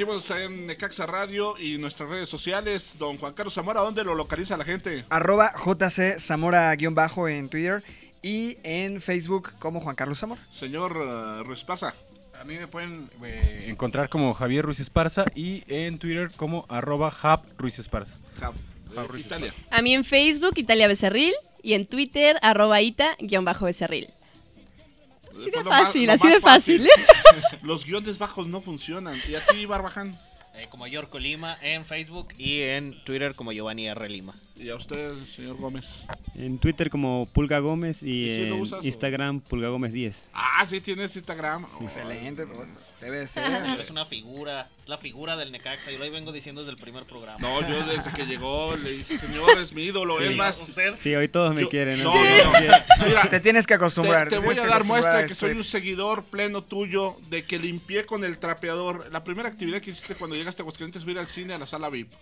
Seguimos en Necaxa Radio y nuestras redes sociales. Don Juan Carlos Zamora, ¿dónde lo localiza la gente? Arroba JC Zamora-bajo en Twitter y en Facebook como Juan Carlos Zamora. Señor uh, Ruiz Pasa. A mí me pueden eh, encontrar como Javier Ruiz Esparza y en Twitter como arroba Jab Ruiz Esparza. Jab, eh, Italia. A mí en Facebook, Italia Becerril, y en Twitter, arroba ita-becerril. Así de Pues lo fácil, así de más fácil. [laughs] Los guiones bajos no funcionan. ¿Y a ti, Barbaján? Eh, como Yorko Lima en Facebook y en Twitter como Giovanni R. Lima. ¿Y a usted, señor Gómez? En Twitter como Pulga Gómez y, ¿Y si lo en usas o? Instagram Pulga Gómez 10. Ah, sí, tienes Instagram. Excelente, pues, debe [laughs] Es una figura, es la figura del Necaxa. Yo lo vengo diciendo desde el primer programa. No, yo desde que llegó le dije, [laughs] señor, es mi ídolo. Sí. Es más, ¿Usted? Sí, hoy todos me Yo- quieren. No, no, no. [laughs] Mira, Te tienes que acostumbrar, Te, te te voy a dar muestra a que soy un seguidor pleno tuyo de que limpié con el trapeador. La primera actividad que hiciste cuando llegaste a Aguascalientes fue ir al cine a la sala VIP.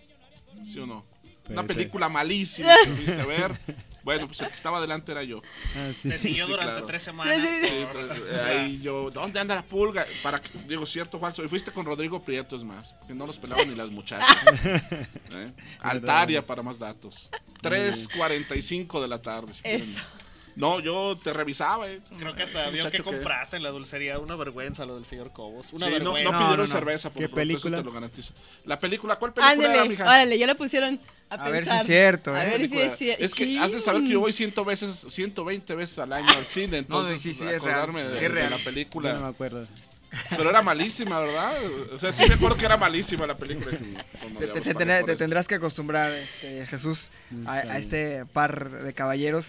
¿Sí o no? Una película malísima que fuiste a ver. Bueno, pues el que estaba delante era yo. Ah, sí. Te siguió Sí, durante claro. tres semanas. Sí, ahí yo, ¿dónde anda la pulga? Para que, digo, cierto o falso. Y fuiste con Rodrigo Prieto, es más, que no los pelaban ni las muchachas. [laughs] ¿Eh? Altaria para más datos. 3.45 de la tarde. si quieren. No, yo te revisaba. eh. Creo que hasta vio que compraste en la dulcería. Una vergüenza lo del señor Cobos. Una Sí, no, vergüenza. no pidieron cerveza, por ¿Qué favor, eso película? te lo garantizo. La película, ¿cuál película era, Ándele, mija? órale, ya lo pusieron a, A ver si es cierto, A ¿eh? ver si es cierto. Es que has de saber que yo voy 100 veces, 120 veces al año al cine, [laughs] entonces sí, sí, es real, de, sí es de real. la película. Yo no me acuerdo. Pero era malísima, ¿verdad? O sea, sí me acuerdo que era malísima la película. Te, ya te- vamos te para tendrá- por te esto. tendrás que acostumbrar, este, Jesús, a, a este par de caballeros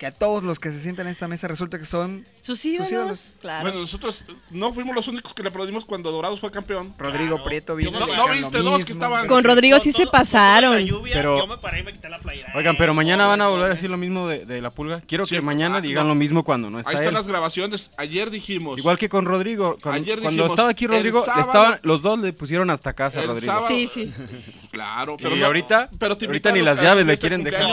que a todos los que se sientan en esta mesa resulta que son sus ídolos. Claro. Bueno, nosotros no fuimos los únicos que le aplaudimos cuando Dorados fue campeón. Rodrigo Prieto vino. No, viste dos que estaban. Con Rodrigo sí se pasaron. Pero- Yo me paré y me quité la playera. Oigan, pero mañana van a volver a decir lo mismo de, de la pulga. Quiero que mañana ah, digan no. lo mismo cuando no está Ahí están él. las grabaciones. Ayer dijimos. Igual que con Rodrigo. Con- Ayer cuando dijimos, estaba aquí Rodrigo, sábado- estaban, los dos le pusieron hasta casa a Rodrigo. sábado- Sí, sí. [laughs] Claro, Y pero no- ahorita- pero ahorita ni las la llaves le quieren dejar.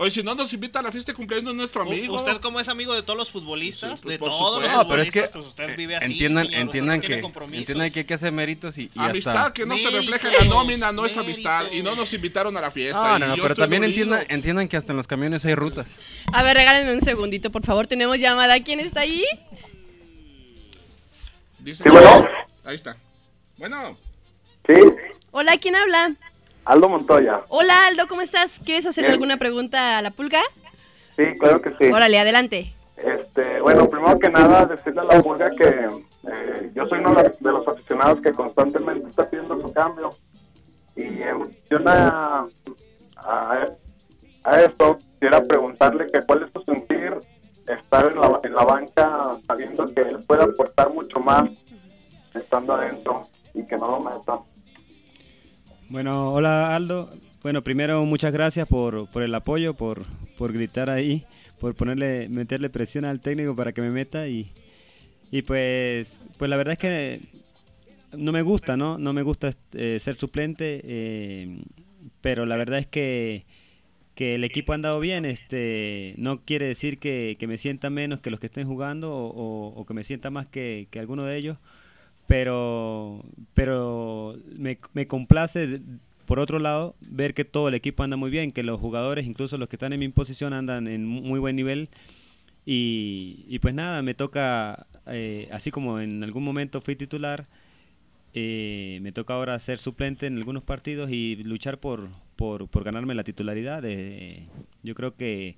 Oye, si no nos invita a la fiesta de cumpleaños, nuestro amigo. Usted como es amigo de todos los futbolistas, Sí, pues, de por todos los supuesto. No, pero es que futbolistas, pues usted vive así, entiendan, señor, entiendan que entiendan que hay que hacer méritos y, y Amistad hasta... que no se refleja en la nómina, no es amistad. Y no nos invitaron a la fiesta. No, no, no, pero también entiendan, entiendan que hasta en los camiones hay rutas. A ver, regálenme un segundito, por favor. Tenemos llamada. ¿Quién está ahí? Dice- Sí, bueno. Ahí está. Bueno, Sí, Hola, ¿quién habla? Aldo Montoya. Hola, Aldo, ¿cómo estás? ¿Quieres hacer Bien. alguna pregunta a la pulga? Sí, claro que sí. Órale, adelante. Este, bueno, primero que nada, decirle a la pulga que eh, yo soy uno de los- aficionados que constantemente está pidiendo su cambio. Y en a, a esto, quisiera preguntarle que cuál es su sentir estar en la, en la banca sabiendo que él puede aportar mucho más estando adentro y que no lo metan. Bueno, hola Aldo. Bueno, primero muchas gracias por, por el apoyo, por, por gritar ahí, por ponerle, meterle presión al técnico para que me meta y, y pues, pues la verdad es que no me gusta, ¿no? No me gusta eh, ser suplente, eh, pero la verdad es que, que el equipo ha andado bien. Este, no quiere decir que, que me sienta menos que los que estén jugando o, o- que me sienta más que, que alguno de ellos, pero, pero me, me complace, por otro lado, ver que todo el equipo anda muy bien, que los jugadores, incluso los que están en mi posición, andan en mu- muy buen nivel. Y, y pues nada, me toca, eh, así como en algún momento fui titular, eh, me toca ahora ser suplente en algunos partidos y luchar por, por, por ganarme la titularidad. Yo creo que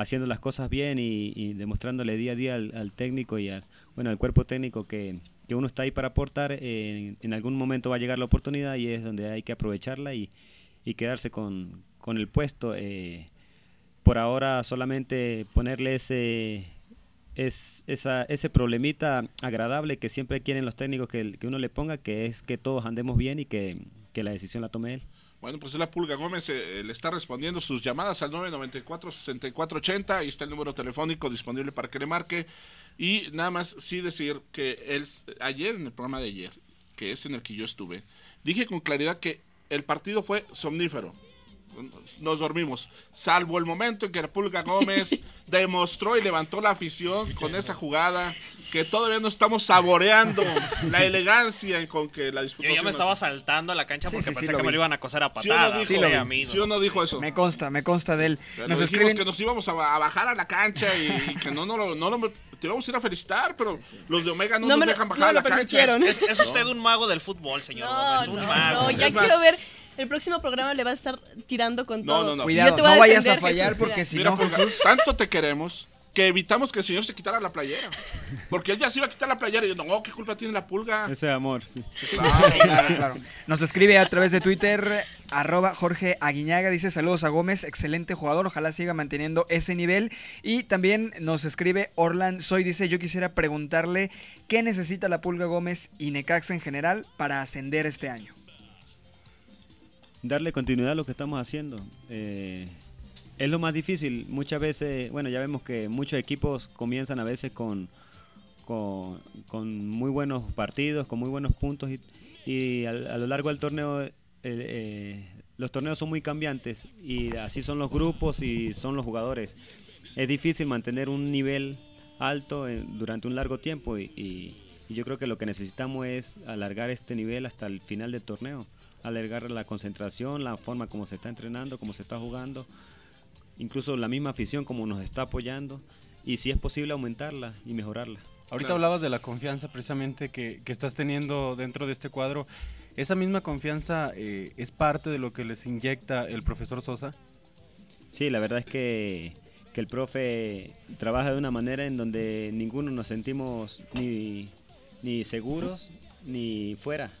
haciendo las cosas bien y, demostrándole día a día al, técnico y al, bueno, al cuerpo técnico que, que uno está ahí para aportar, en algún momento va a llegar la oportunidad y es donde hay que aprovecharla y, y quedarse con, con el puesto. eh, por ahora solamente ponerle ese, es, esa, ese problemita agradable que siempre quieren los técnicos que, que uno le ponga, que es que todos andemos bien y que, que la decisión la tome él. Bueno, pues la Pulga Gómez eh, le está respondiendo sus llamadas al 994-6480. Ahí está el número telefónico disponible para que le marque. Y nada más sí decir que él, ayer, en el programa de ayer, que es en el que yo estuve, dije con claridad que el partido fue somnífero. Nos dormimos, salvo el momento en que Pulga Gómez [laughs] demostró y levantó la afición con esa jugada que todavía no estamos saboreando la elegancia con que la disputó. Yo ya me estaba saltando a la cancha porque sí, sí, pensé que me lo iban a coser a ¿Sí o no patadas. dijo? Sí, vi. amigo. ¿Sí o no dijo eso? Me consta, me consta de él. Nos dijimos escriben, que nos íbamos a, ba- a bajar a la cancha y, y que no, no, lo- no, lo- te íbamos a ir a felicitar, pero los de Omega no, No nos me lo- dejan no bajar a la cancha. Es, es ¿No? usted un mago del fútbol, señor No, Gómez. Un no, mago. no, ya Es más- quiero ver. El próximo programa le va a estar tirando con No, todo. no, no. Cuidado, yo te voy no vayas a fallar Jesús, porque si Mira, no, pues, Jesús. tanto te queremos que evitamos que el señor se quitara la playera. Porque él ya se iba a quitar la playera y yo, no, ¿qué culpa tiene la pulga? Ese amor, sí. Claro. Claro, claro. [laughs] Nos escribe a través de Twitter, arroba Jorge Aguiñaga, dice saludos a Gómez, excelente jugador, ojalá siga manteniendo ese nivel. Y también nos escribe Orlan Soy, dice yo quisiera preguntarle qué necesita la Pulga Gómez y Necaxa en general para ascender este año. Darle continuidad a lo que estamos haciendo. Eh, es lo más difícil. Muchas veces, bueno, ya vemos que muchos equipos comienzan a veces con, con, muy buenos partidos, con muy buenos puntos y, y a, lo largo del torneo eh, eh, los torneos son muy cambiantes y así son los grupos y son los jugadores. Es difícil mantener un nivel alto en- durante un largo tiempo y yo creo que lo que necesitamos es alargar este nivel hasta el final del torneo, alargar la concentración, la forma como se está entrenando, cómo se está jugando incluso la misma afición como nos está apoyando y si es posible aumentarla y mejorarla. Ahorita hablabas de la confianza precisamente que, que estás teniendo dentro de este cuadro. ¿Esa misma confianza eh, es parte de lo que les inyecta el profesor Sosa? Sí, la verdad es que, que el profe trabaja de una manera en donde ninguno nos sentimos ni, ni seguros ni fuera.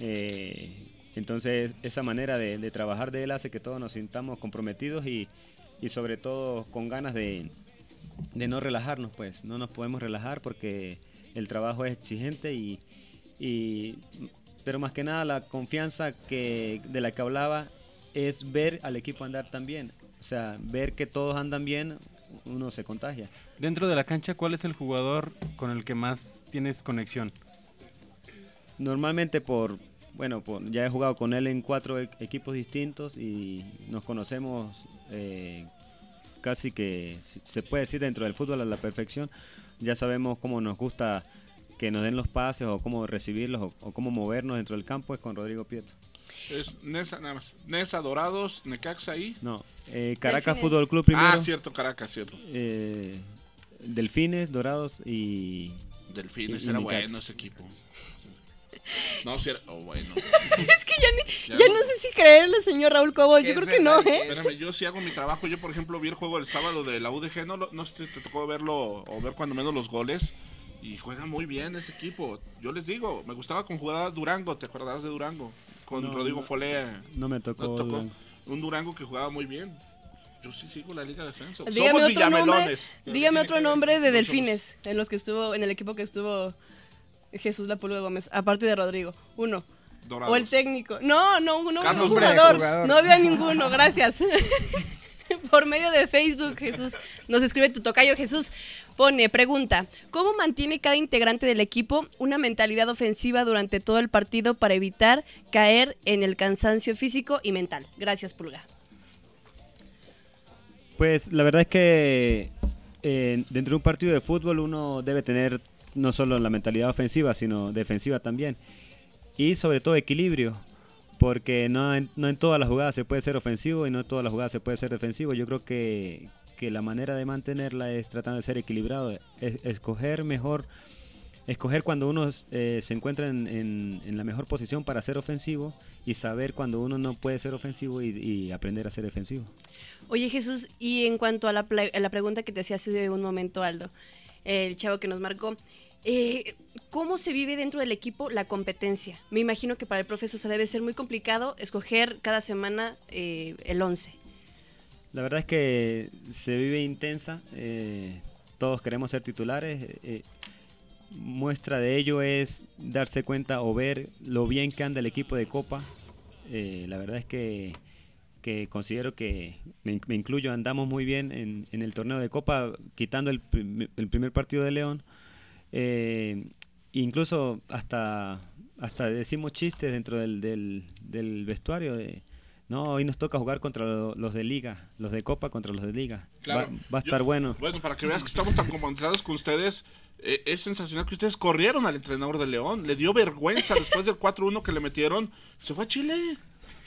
Eh, entonces esa manera de, de trabajar de él hace que todos nos sintamos comprometidos y, y sobre todo con ganas de, de no relajarnos, pues no nos podemos relajar porque el trabajo es exigente y, y- pero más que nada la confianza que de la que hablaba es ver al equipo andar tan bien, o sea, ver que todos andan bien, uno se contagia. Dentro de la cancha, ¿cuál es el jugador con el que más tienes conexión? Normalmente por, bueno, por- ya he jugado con él en cuatro e- equipos distintos y nos conocemos eh, casi que se puede decir dentro del fútbol a la perfección. Ya sabemos cómo nos gusta que nos den los pases o cómo recibirlos o, o cómo movernos dentro del campo es con Rodrigo Pietro. Es Nesa, nada más. Nesa, Dorados, Necaxa ahí. No, eh, Caracas Delfines. Fútbol Club primero. Ah, cierto, Caracas, cierto. eh, Delfines, Dorados y... Delfines, y- y era Necaxa. bueno ese equipo. No, si era. Oh, bueno. [laughs] es que ya, ni- ya no sé si creerle, señor Raúl Cobos. Yo creo que no, ¿eh? Espérame, yo sí hago mi trabajo. Yo, por ejemplo, vi el juego el sábado de la UDG. No, lo- no sé si te tocó verlo o ver cuando menos los goles. Y juega muy bien ese equipo. Yo les digo, me gustaba con jugada Durango. ¿Te acordarás de Durango? Con No, Rodrigo no. Folea. No me tocó Durango. Un Durango que jugaba muy bien. Yo sí sigo la Liga de Ascenso. Dígame Somos otro nombre, Villamelones. dígame otro nombre de Delfines en los que estuvo, en el equipo que estuvo Jesús La Pulga Gómez, aparte de Rodrigo. Uno. Dorados. O el técnico. No, no, no, Carlos un. Jugador. No había ninguno, gracias. [laughs] Por medio de Facebook, Jesús nos escribe tu tocayo Jesús. Pone, pregunta, ¿cómo mantiene cada integrante del equipo una mentalidad ofensiva durante todo el partido para evitar caer en el cansancio físico y mental? Gracias, Pulga. Pues la verdad es que eh, dentro de un partido de fútbol uno debe tener no solo la mentalidad ofensiva, sino defensiva también. Y sobre todo equilibrio, porque no en, no en todas las jugadas se puede ser ofensivo y no en todas las jugadas se puede ser defensivo. Yo creo que, que la manera de mantenerla es tratando de ser equilibrado, es- escoger mejor, escoger cuando uno eh, se encuentra en, en- en la mejor posición para ser ofensivo y saber cuando uno no puede ser ofensivo y, aprender a ser defensivo. Oye Jesús, y en cuanto a la, a la pregunta que te hacía hace un momento Aldo, el chavo que nos marcó, eh, ¿cómo se vive dentro del equipo la competencia? Me imagino que para el profesor Sosa debe ser muy complicado escoger cada semana eh, el 11. La verdad es que se vive intensa, eh, todos queremos ser titulares. eh, muestra de ello es darse cuenta o ver lo bien que anda el equipo de Copa. Eh, la verdad es que, que considero que, me, in- me incluyo, andamos muy bien en, en el torneo de Copa, quitando el, el primer partido de León. Eh, incluso hasta, hasta decimos chistes dentro del, del, del vestuario de... No, hoy nos toca jugar contra lo- los de liga, los de copa contra los de liga. Claro. Va, va a estar Yo- bueno. Bueno, para que veas que estamos tan concentrados con ustedes, eh, es sensacional que ustedes corrieron al entrenador de León. Le dio vergüenza después del 4-1 que le metieron. Se fue a Chile.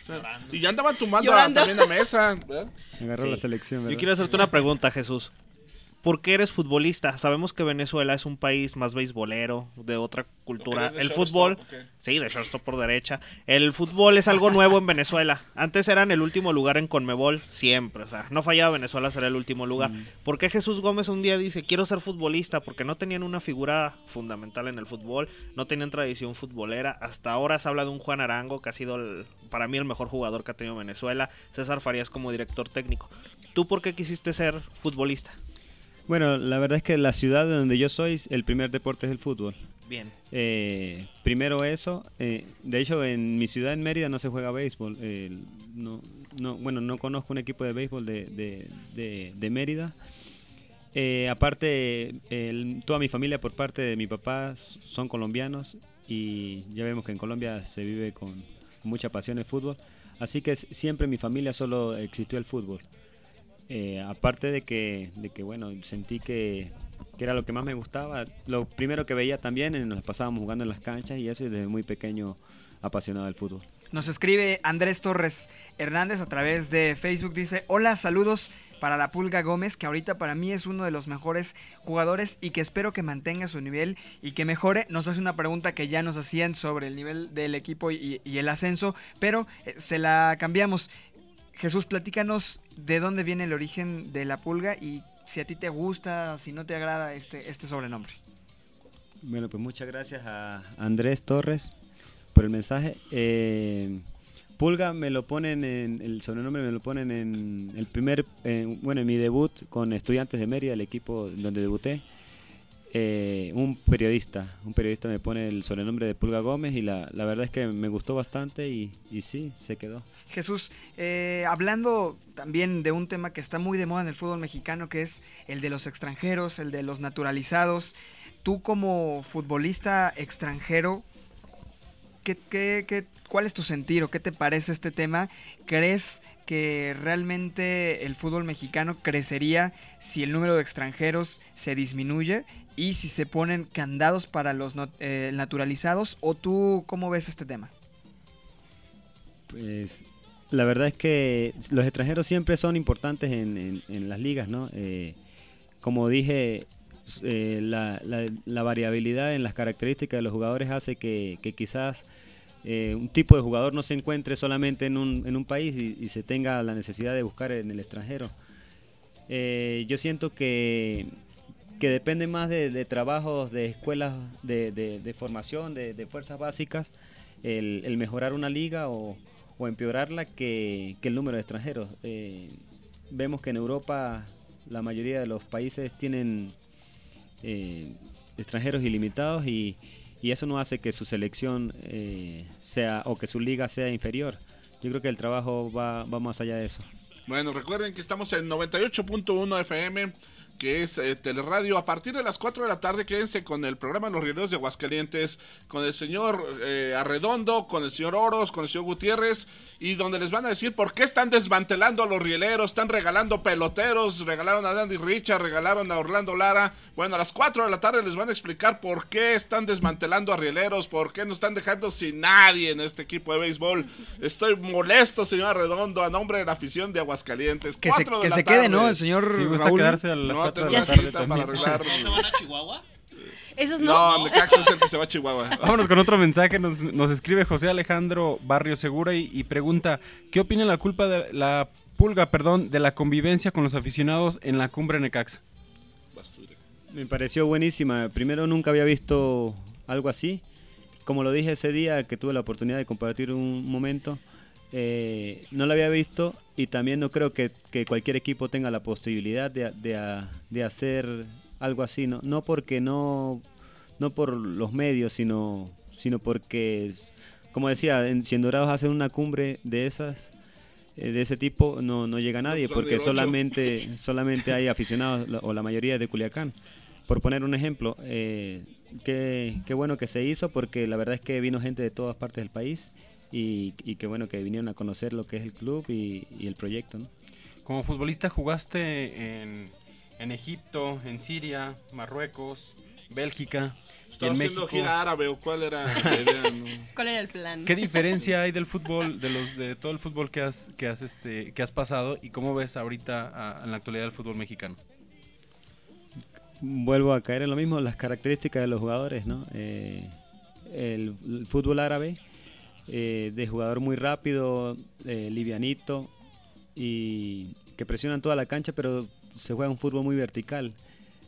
O sea, y ya andaban tumbando a- también a mesa. ¿verdad? Agarró la selección, Yo quiero hacerte una pregunta, Jesús. ¿Por qué eres futbolista? Sabemos que Venezuela es un país más beisbolero, de otra cultura. de El fútbol, sí, de shortstop por derecha. El fútbol es algo nuevo en Venezuela. Antes eran el último lugar en Conmebol, siempre. O sea, no fallaba Venezuela ser el último lugar. Mm. ¿Por qué Jesús Gómez un día dice, quiero ser futbolista? Porque no tenían una figura fundamental en el fútbol, no tenían tradición futbolera. Hasta ahora se habla de un Juan Arango, que ha sido el- para mí el mejor jugador que ha tenido Venezuela. César Farías como director técnico. ¿Tú por qué quisiste ser futbolista? Bueno, la verdad es que la ciudad de donde yo soy, el primer deporte es el fútbol. Bien. Eh, primero eso. eh, de hecho, en mi ciudad, en Mérida, no se juega béisbol. eh, no, no, bueno, no conozco un equipo de béisbol de, de, de- de Mérida. Eh, aparte, el- toda mi familia por parte de mi papá son colombianos y ya vemos que en Colombia se vive con mucha pasión el fútbol. Así que siempre en mi familia solo existió el fútbol. Eh, aparte de que, de que, bueno, sentí que, era lo que más me gustaba. Lo primero que veía también, eh, nos pasábamos jugando en las canchas y eso desde muy pequeño apasionado del fútbol. Nos escribe Andrés Torres Hernández a través de Facebook. Dice, hola, saludos para la Pulga Gómez, que ahorita para mí es uno de los mejores jugadores y que espero que mantenga su nivel y que mejore. Nos hace una pregunta que ya nos hacían sobre el nivel del equipo y, y el ascenso, pero eh, se la cambiamos. Jesús, platícanos de dónde viene el origen de la Pulga y si a ti te gusta, si no te agrada este, este sobrenombre. Bueno, pues muchas gracias a Andrés Torres por el mensaje. Eh, Pulga me lo ponen en, el sobrenombre me lo ponen en el primer, en- bueno, en mi debut con Estudiantes de Mérida, el equipo donde debuté. Eh, un periodista, un periodista me pone el sobrenombre de Pulga Gómez y la, la verdad es que me gustó bastante y, y sí, se quedó. Jesús, eh, hablando también de un tema que está muy de moda en el fútbol mexicano, que es el de los extranjeros, el de los naturalizados. Tú como futbolista extranjero, ¿qué, qué- qué- cuál es tu sentir o qué te parece este tema? ¿Crees que realmente el fútbol mexicano crecería si el número de extranjeros se disminuye y si se ponen candados para los eh, naturalizados? ¿O tú cómo ves este tema? Pues la verdad es que los extranjeros siempre son importantes en, en- las ligas, ¿no? Eh, como dije, eh, la, la- variabilidad en las características de los jugadores hace que, que quizás un tipo de jugador no se encuentre solamente en un, en un país y, se tenga la necesidad de buscar en el extranjero. Yo siento que, que depende más de, trabajos de escuelas de, formación, de, fuerzas básicas, el, mejorar una liga o, empeorarla que, el número de extranjeros. Eh, vemos que en Europa la mayoría de los países tienen eh, extranjeros ilimitados y, y eso no hace que su selección eh, sea o que su liga sea inferior. Yo creo que el trabajo va, va más allá de eso. Bueno, recuerden que estamos en 98.1 FM, que es eh, Teleradio. A partir de las 4 de la tarde, quédense con el programa Los Rieleros de Aguascalientes, con el señor eh, Arredondo, con el señor Oros, con el señor Gutiérrez, y donde les van a decir por qué están desmantelando a los rieleros, están regalando peloteros, regalaron a Dandy Richard, regalaron a Orlando Lara. Bueno, a las 4 de la tarde les van a explicar por qué están desmantelando a rieleros, por qué no están dejando sin nadie en este equipo de béisbol. Estoy molesto, señor Arredondo, a nombre de la afición de Aguascalientes. Que se- de que la se quede. ¿no? El señor Sí, Raúl. quedarse a las No, tengo una cita para arreglar. ¿No se van a Chihuahua? Esos no. No, Necaxa es el que se va a Chihuahua. [laughs] Vámonos con otro mensaje. Nos, nos escribe José Alejandro Barrio Segura y, y pregunta: ¿Qué opina la culpa de la pulga, perdón, de la convivencia con los aficionados en la cumbre Necaxa? Me pareció buenísima. Primero nunca había visto algo así. Como lo dije ese día que tuve la oportunidad de compartir un momento, eh, no lo había visto y también no creo que, que cualquier equipo tenga la posibilidad de, de- de hacer algo así. No, no porque no, no por los medios, sino, sino porque, como decía, en, si en Dorados hacen una cumbre de esas, eh, de ese tipo, no, no llega nadie porque solamente, [laughs] solamente hay aficionados la- o la mayoría de Culiacán. Por poner un ejemplo, eh, qué, qué bueno que se hizo porque la verdad es que vino gente de todas partes del país y, y qué bueno que vinieron a conocer lo que es el club y, y el proyecto. ¿no? Como futbolista jugaste en, en Egipto, en Siria, Marruecos, Bélgica Estaba en haciendo México. gira árabe o cuál era la [laughs] idea, no? ¿Cuál era el plan? ¿Qué diferencia hay del fútbol, de los de todo el fútbol que has que has este que has pasado y cómo ves ahorita a- en la actualidad el fútbol mexicano? Vuelvo a caer en lo mismo, las características de los jugadores, ¿no? Eh, el, el fútbol árabe, eh, de jugador muy rápido, eh, livianito y que presionan toda la cancha, pero se juega un fútbol muy vertical.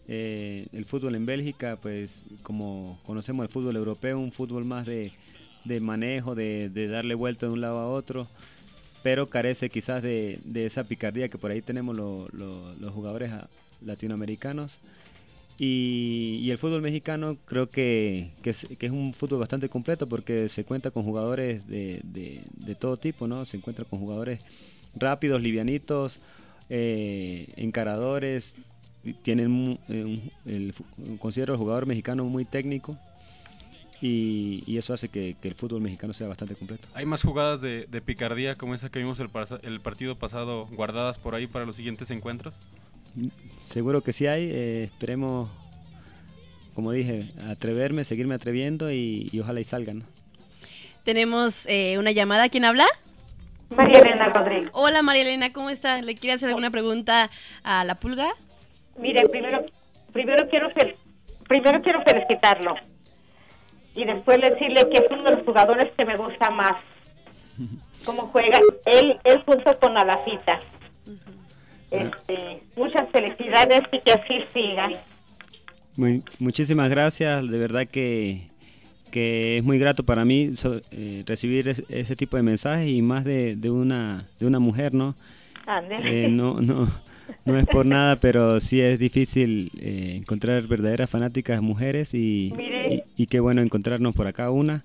Eh, el fútbol en Bélgica, pues como conocemos el fútbol europeo, un fútbol más de, de manejo, de, de darle vuelta de un lado a otro, pero carece quizás de, de esa picardía que por ahí tenemos lo- lo- los jugadores latinoamericanos. Y, el fútbol mexicano creo que, que es, un fútbol bastante completo porque se cuenta con jugadores de, de- todo tipo, ¿no? Se encuentra con jugadores rápidos, livianitos, eh, encaradores, tienen eh, el considero el jugador mexicano muy técnico y, y eso hace que, el fútbol mexicano sea bastante completo. ¿Hay más jugadas de, picardía como esa que vimos el partido pasado guardadas por ahí para los siguientes encuentros? Seguro que sí hay, eh, esperemos, como dije, atreverme, seguirme atreviendo y, y ojalá y salgan. ¿no? Tenemos eh, una llamada. ¿Quién habla? María Elena Rodríguez. Hola María Elena, ¿cómo está? ¿Le quiere hacer alguna pregunta a la pulga? Mire, primero, primero quiero fel- primero quiero felicitarlo y después decirle que es uno de los jugadores que me gusta más. [laughs] Cómo juega él, él junto con Alafita. Este, muchas felicidades y que así siga. Muy- muchísimas gracias, de verdad que, que es muy grato para mí so- eh, recibir es- ese tipo de mensajes y más de, de una de una mujer, ¿no? Eh, no, no, no es por nada, pero sí es difícil eh, encontrar verdaderas fanáticas mujeres y, Mire. y, y qué bueno encontrarnos por acá una.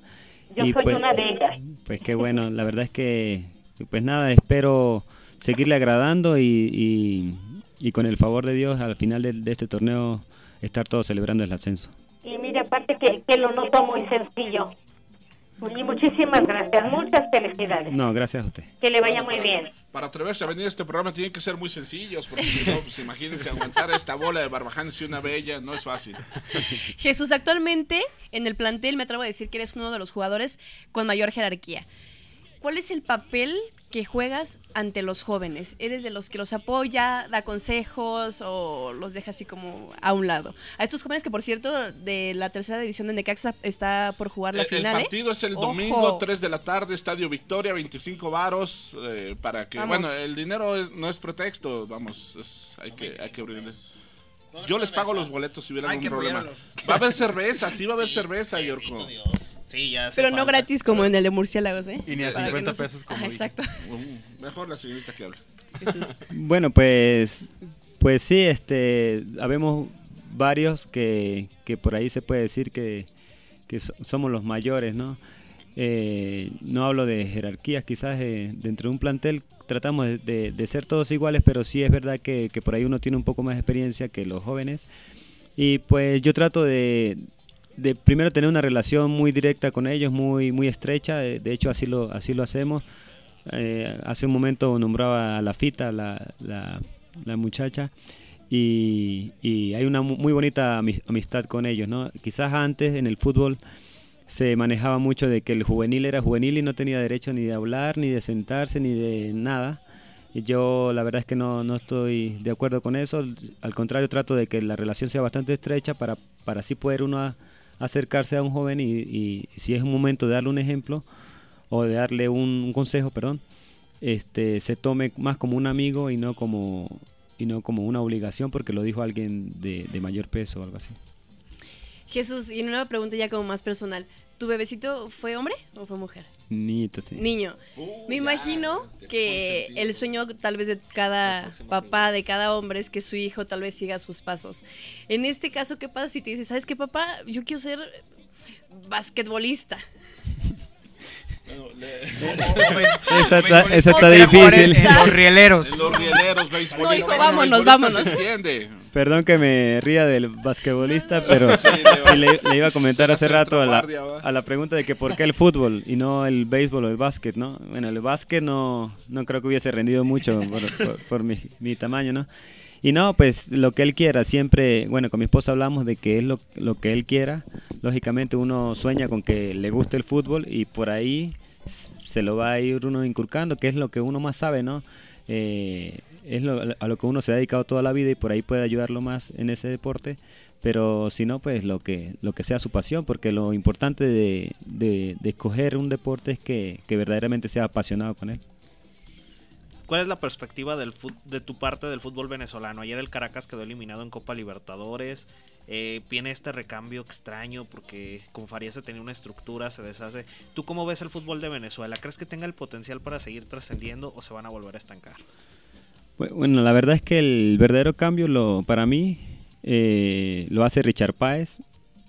Yo y soy pues, una de ellas. Pues qué bueno, la verdad es que, pues nada, espero seguirle agradando y, y, y con el favor de Dios al final de, de este torneo estar todos celebrando el ascenso. Y mire, aparte que, que lo noto muy sencillo. Y muchísimas gracias, muchas felicidades. No, gracias a usted. Que le vaya muy bien. Para atreverse a venir a este programa tienen que ser muy sencillos, porque si no, pues imagínense aguantar esta bola de barbajanes y una bella, no es fácil. Jesús, actualmente en el plantel me atrevo a decir que eres uno de los jugadores con mayor jerarquía. ¿Cuál es el papel que juegas ante los jóvenes? ¿Eres de los que los apoya, da consejos o los deja así como a un lado? A estos jóvenes que, por cierto, de la tercera división de Necaxa está por jugar la El, el final, ¿eh? partido es el Ojo. domingo, 3 de la tarde, Estadio Victoria, 25 varos, eh, para que, Vamos. bueno, el dinero es- no es pretexto, vamos, es- hay que, hay que abrirle. Yo les pago los boletos si hubiera algún problema. Va a haber cerveza, sí va a haber cerveza, Yorko. Sí, ya hace Pero no falta. gratis como en el de murciélagos, ¿eh? Y ni a Para que 50 no se- pesos como Ajá. Exacto. Uh, mejor la señorita que habla. Bueno, pues, pues sí, este, habemos varios que, que por ahí se puede decir que, que so- somos los mayores, ¿no? Eh, no hablo de jerarquías, quizás eh, dentro de un plantel tratamos de, de- de ser todos iguales, pero sí es verdad que, que por ahí uno tiene un poco más de experiencia que los jóvenes. Y pues yo trato de, de primero tener una relación muy directa con ellos, muy, muy estrecha, de, de hecho así lo, así lo hacemos. Eh, hace un momento nombraba a la Fita, la, la, muchacha, y, y hay una mu- muy bonita ami- amistad con ellos, ¿no? Quizás antes en el fútbol se manejaba mucho de que el juvenil era juvenil y no tenía derecho ni de hablar, ni de sentarse, ni de nada. Y yo la verdad es que no, no estoy de acuerdo con eso. Al contrario, trato de que la relación sea bastante estrecha para, para así poder uno acercarse a un joven y, si es un momento de darle un ejemplo o de darle un, consejo, perdón, este, se tome más como un amigo y no como, y no como una obligación porque lo dijo alguien de, de mayor peso o algo así. Jesús, y una pregunta ya como más personal. ¿Tu bebecito fue hombre o fue mujer? Niñito, sí. Niño. Me imagino que el sueño tal vez de cada papá, de cada hombre, es que su hijo tal vez siga sus pasos. En este caso, ¿qué pasa si te dices, sabes qué, papá? Yo quiero ser basquetbolista. [laughs] Esa está, esa está difícil. en- los rieleros. En los rieleros, beisbolistas. No, hijo, vámonos, vámonos. entiende. Perdón que me ría del basquetbolista, pero [laughs] Sí, le- le, iba a comentar hace rato a la, a la pregunta de que por qué el fútbol y no el béisbol o el básquet, ¿no? Bueno, el básquet no, no creo que hubiese rendido mucho por, por- por mi, mi tamaño, ¿no? Y no, pues lo que él quiera, siempre, bueno, con mi esposa hablamos de que es lo, lo que él quiera. Lógicamente uno sueña con que le guste el fútbol y por ahí se lo va a ir uno inculcando, que es lo que uno más sabe, ¿no? Eh, es lo- a lo que uno se ha dedicado toda la vida y por ahí puede ayudarlo más en ese deporte, pero si no, pues lo que, lo que sea su pasión, porque lo importante de, de- de escoger un deporte es que, que verdaderamente sea apasionado con él. ¿Cuál es la perspectiva de tu parte del fútbol venezolano? Ayer el Caracas quedó eliminado en Copa Libertadores. eh, viene este recambio extraño porque con Farías se tenía una estructura, se deshace. ¿Tú cómo ves el fútbol de Venezuela? ¿Crees que tenga el potencial para seguir trascendiendo o se van a volver a estancar? Bu- Bueno, la verdad es que el verdadero cambio lo, para mí eh, lo hace Richard Páez.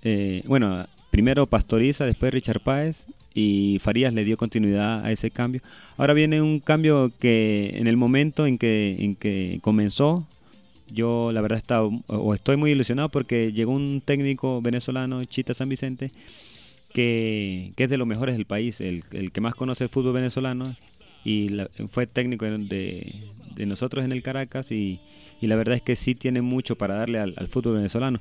Eh, bueno, primero Pastoriza, después Richard Páez y Farías le dio continuidad a ese cambio. Ahora viene un cambio que en el momento en que, en que comenzó, yo la verdad estaba, o estoy muy ilusionado porque llegó un técnico venezolano, Chita San Vicente, que, que es de los mejores del país, el, el que más conoce el fútbol venezolano y la- fue técnico de, de- nosotros en el Caracas y, y la verdad es que sí tiene mucho para darle al, al fútbol venezolano.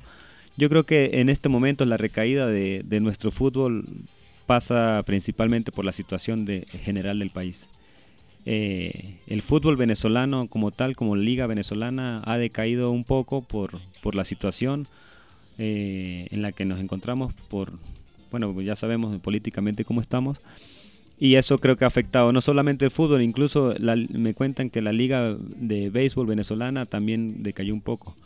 Yo creo que en este momento la recaída de, de nuestro fútbol pasa principalmente por la situación de, general del país. Eh, el fútbol venezolano como tal, como liga venezolana, ha decaído un poco por, por la situación eh, en la que nos encontramos, por, bueno, ya sabemos políticamente cómo estamos. Y eso creo que ha afectado no solamente el fútbol, incluso la- me cuentan que la liga de béisbol venezolana también decayó un poco.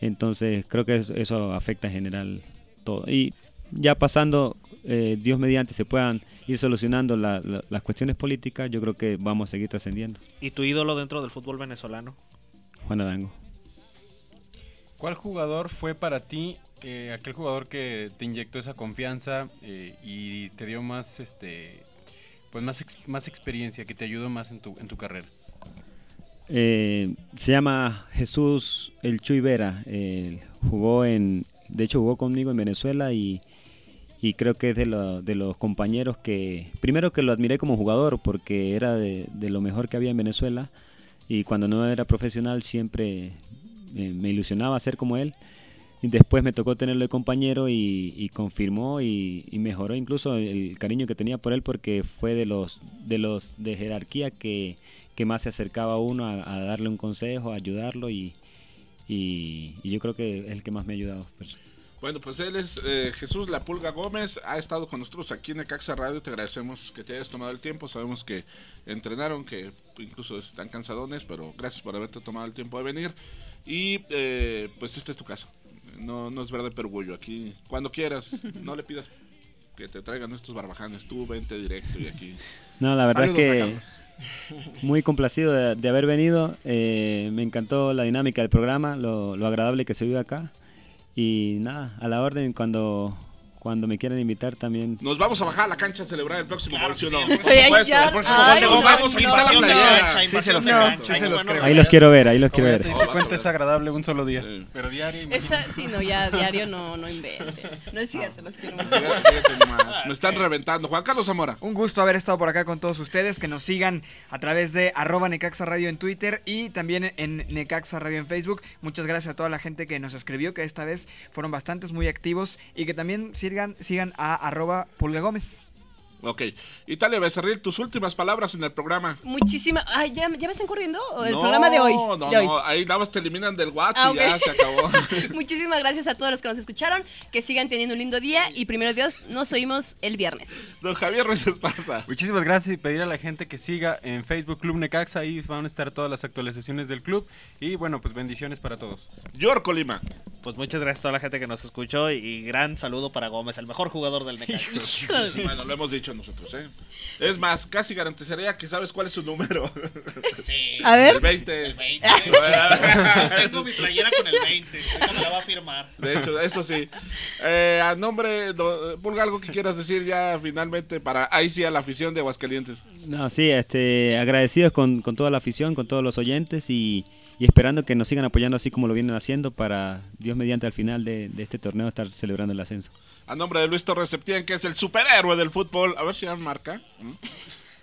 Entonces creo que eso, eso afecta en general todo. Y ya pasando, eh, Dios mediante, se puedan ir solucionando la- la- las cuestiones políticas, yo creo que vamos a seguir trascendiendo. ¿Y tu ídolo dentro del fútbol venezolano? Juan Arango. ¿Cuál jugador fue para ti eh, aquel jugador que te inyectó esa confianza eh, y te dio más, este, pues más, ex- más experiencia, que te ayudó más en tu, en tu carrera? Eh, se llama Jesús El Chuy Vera. eh, jugó en, de hecho jugó conmigo en Venezuela y, y creo que es de, de los compañeros que, primero que lo admiré como jugador porque era de, lo mejor que había en Venezuela y cuando no era profesional siempre eh, me ilusionaba ser como él. Y después me tocó tenerlo de compañero y, confirmó y, mejoró incluso el cariño que tenía por él porque fue de los de los de jerarquía que, que más se acercaba a uno a, darle un consejo, a ayudarlo y, y, y yo creo que es el que más me ha ayudado. Bueno, pues él es eh, Jesús La Pulga Gómez, ha estado con nosotros aquí en Necaxa Radio, te agradecemos que te hayas tomado el tiempo, sabemos que entrenaron, que incluso están cansadones, pero gracias por haberte tomado el tiempo de venir y eh, pues esta es tu casa, no, no es verde pergullo, aquí cuando quieras, [laughs] no le pidas que te traigan estos barbajanes, tú vente directo y aquí. No, la verdad Saludos es que muy complacido de, de haber venido. eh, me encantó la dinámica del programa, lo, lo agradable que se vive acá. Y nada, a la orden cuando, cuando me quieran invitar también. Nos vamos a bajar a la cancha a celebrar el próximo gol, ¿sí o no? sí, Por supuesto, el próximo gol Vamos a quitar la playera. Sí se los creo. Ahí los quiero ver, ahí los quiero ver. Cuenta, es agradable un solo día. Pero diario. Esa, sí, no, ya diario no, no invente. No es cierto, los quiero mucho. Me están reventando. Juan Carlos Zamora. Un gusto haber estado por acá con todos ustedes, que nos sigan a través de arroba Necaxa Radio en Twitter y también en Necaxa Radio en Facebook. Muchas gracias a toda la gente que nos escribió, que esta vez fueron bastantes, muy activos y que también sigan, sigan a arroba Pulga Gómez. Ok. Italia Becerril, tus últimas palabras en el programa. Muchísimas. Ay, ¿ya, ¿ya me están corriendo? ¿O el no, programa de hoy? No, De hoy. no, ahí nada más te eliminan del WhatsApp Ah, y ya ok. se acabó. [laughs] Muchísimas gracias a todos los que nos escucharon. Que sigan teniendo un lindo día y primero Dios, nos oímos el viernes. Don Javier Ruiz Esparza. Muchísimas gracias y pedir a la gente que siga en Facebook Club Necaxa. Ahí van a estar todas las actualizaciones del club. Y bueno, pues bendiciones para todos. Yorko Lima. Pues muchas gracias a toda la gente que nos escuchó y, y gran saludo para Gómez, el mejor jugador del Necaxa. [laughs] bueno, lo hemos dicho nosotros, ¿eh? Es más, casi garantizaría que sabes cuál es su número. Sí. A ver. El 20. El 20. Tengo mi playera con el 20. ahorita me la va a firmar. De hecho, eso sí. Eh, a nombre, do- Pulga, algo que quieras decir ya finalmente para ahí sí a la afición de Aguascalientes. No, sí, este, agradecidos con, con toda la afición, con todos los oyentes y, y esperando que nos sigan apoyando así como lo vienen haciendo para Dios mediante al final de, de este torneo estar celebrando el ascenso. A nombre de Luis Torres Septién, que es el superhéroe del fútbol. A ver si dan marca.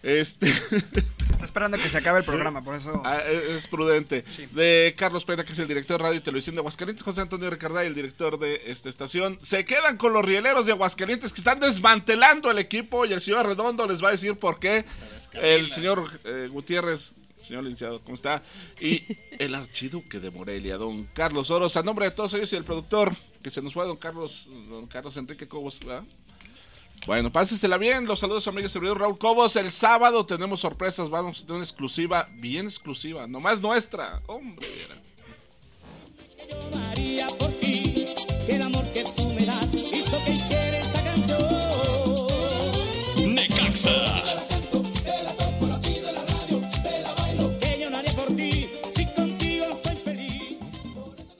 Este. [laughs] Está esperando que se acabe el programa, por eso. Ah, es es prudente. De Carlos Pena, que es el director de radio y televisión de Aguascalientes, José Antonio Ricarday, el director de esta estación. Se quedan con los rieleros de Aguascalientes que están desmantelando el equipo y el señor Redondo les va a decir por qué. El señor eh, Gutiérrez, señor licenciado, ¿cómo está? Y el archiduque de Morelia, don Carlos Oros. A nombre de todos ellos y el productor, que se nos fue, don Carlos, don Carlos Enrique Cobos, ¿verdad? Bueno, pásensela bien. Los saludos amigos servidor Raúl Cobos. El sábado tenemos sorpresas. Vamos a tener una exclusiva, bien exclusiva. Nomás nuestra. Hombre,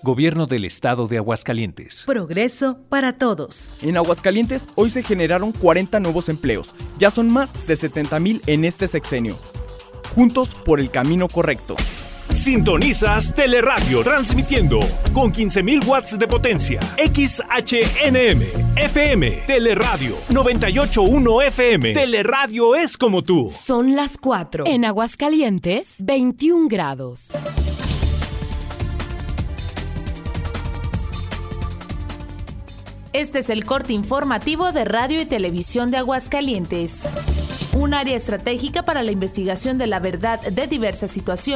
Gobierno del Estado de Aguascalientes. Progreso para todos. En Aguascalientes hoy se generaron 40 nuevos empleos. Ya son más de 70 mil en este sexenio. Juntos por el camino correcto. Sintonizas Teleradio transmitiendo con 15.000 watts de potencia. XHNM, FM, Teleradio 981 FM. Teleradio es como tú. Son las 4. En Aguascalientes, 21 grados. Este es el corte informativo de Radio y Televisión de Aguascalientes. Un área estratégica para la investigación de la verdad de diversas situaciones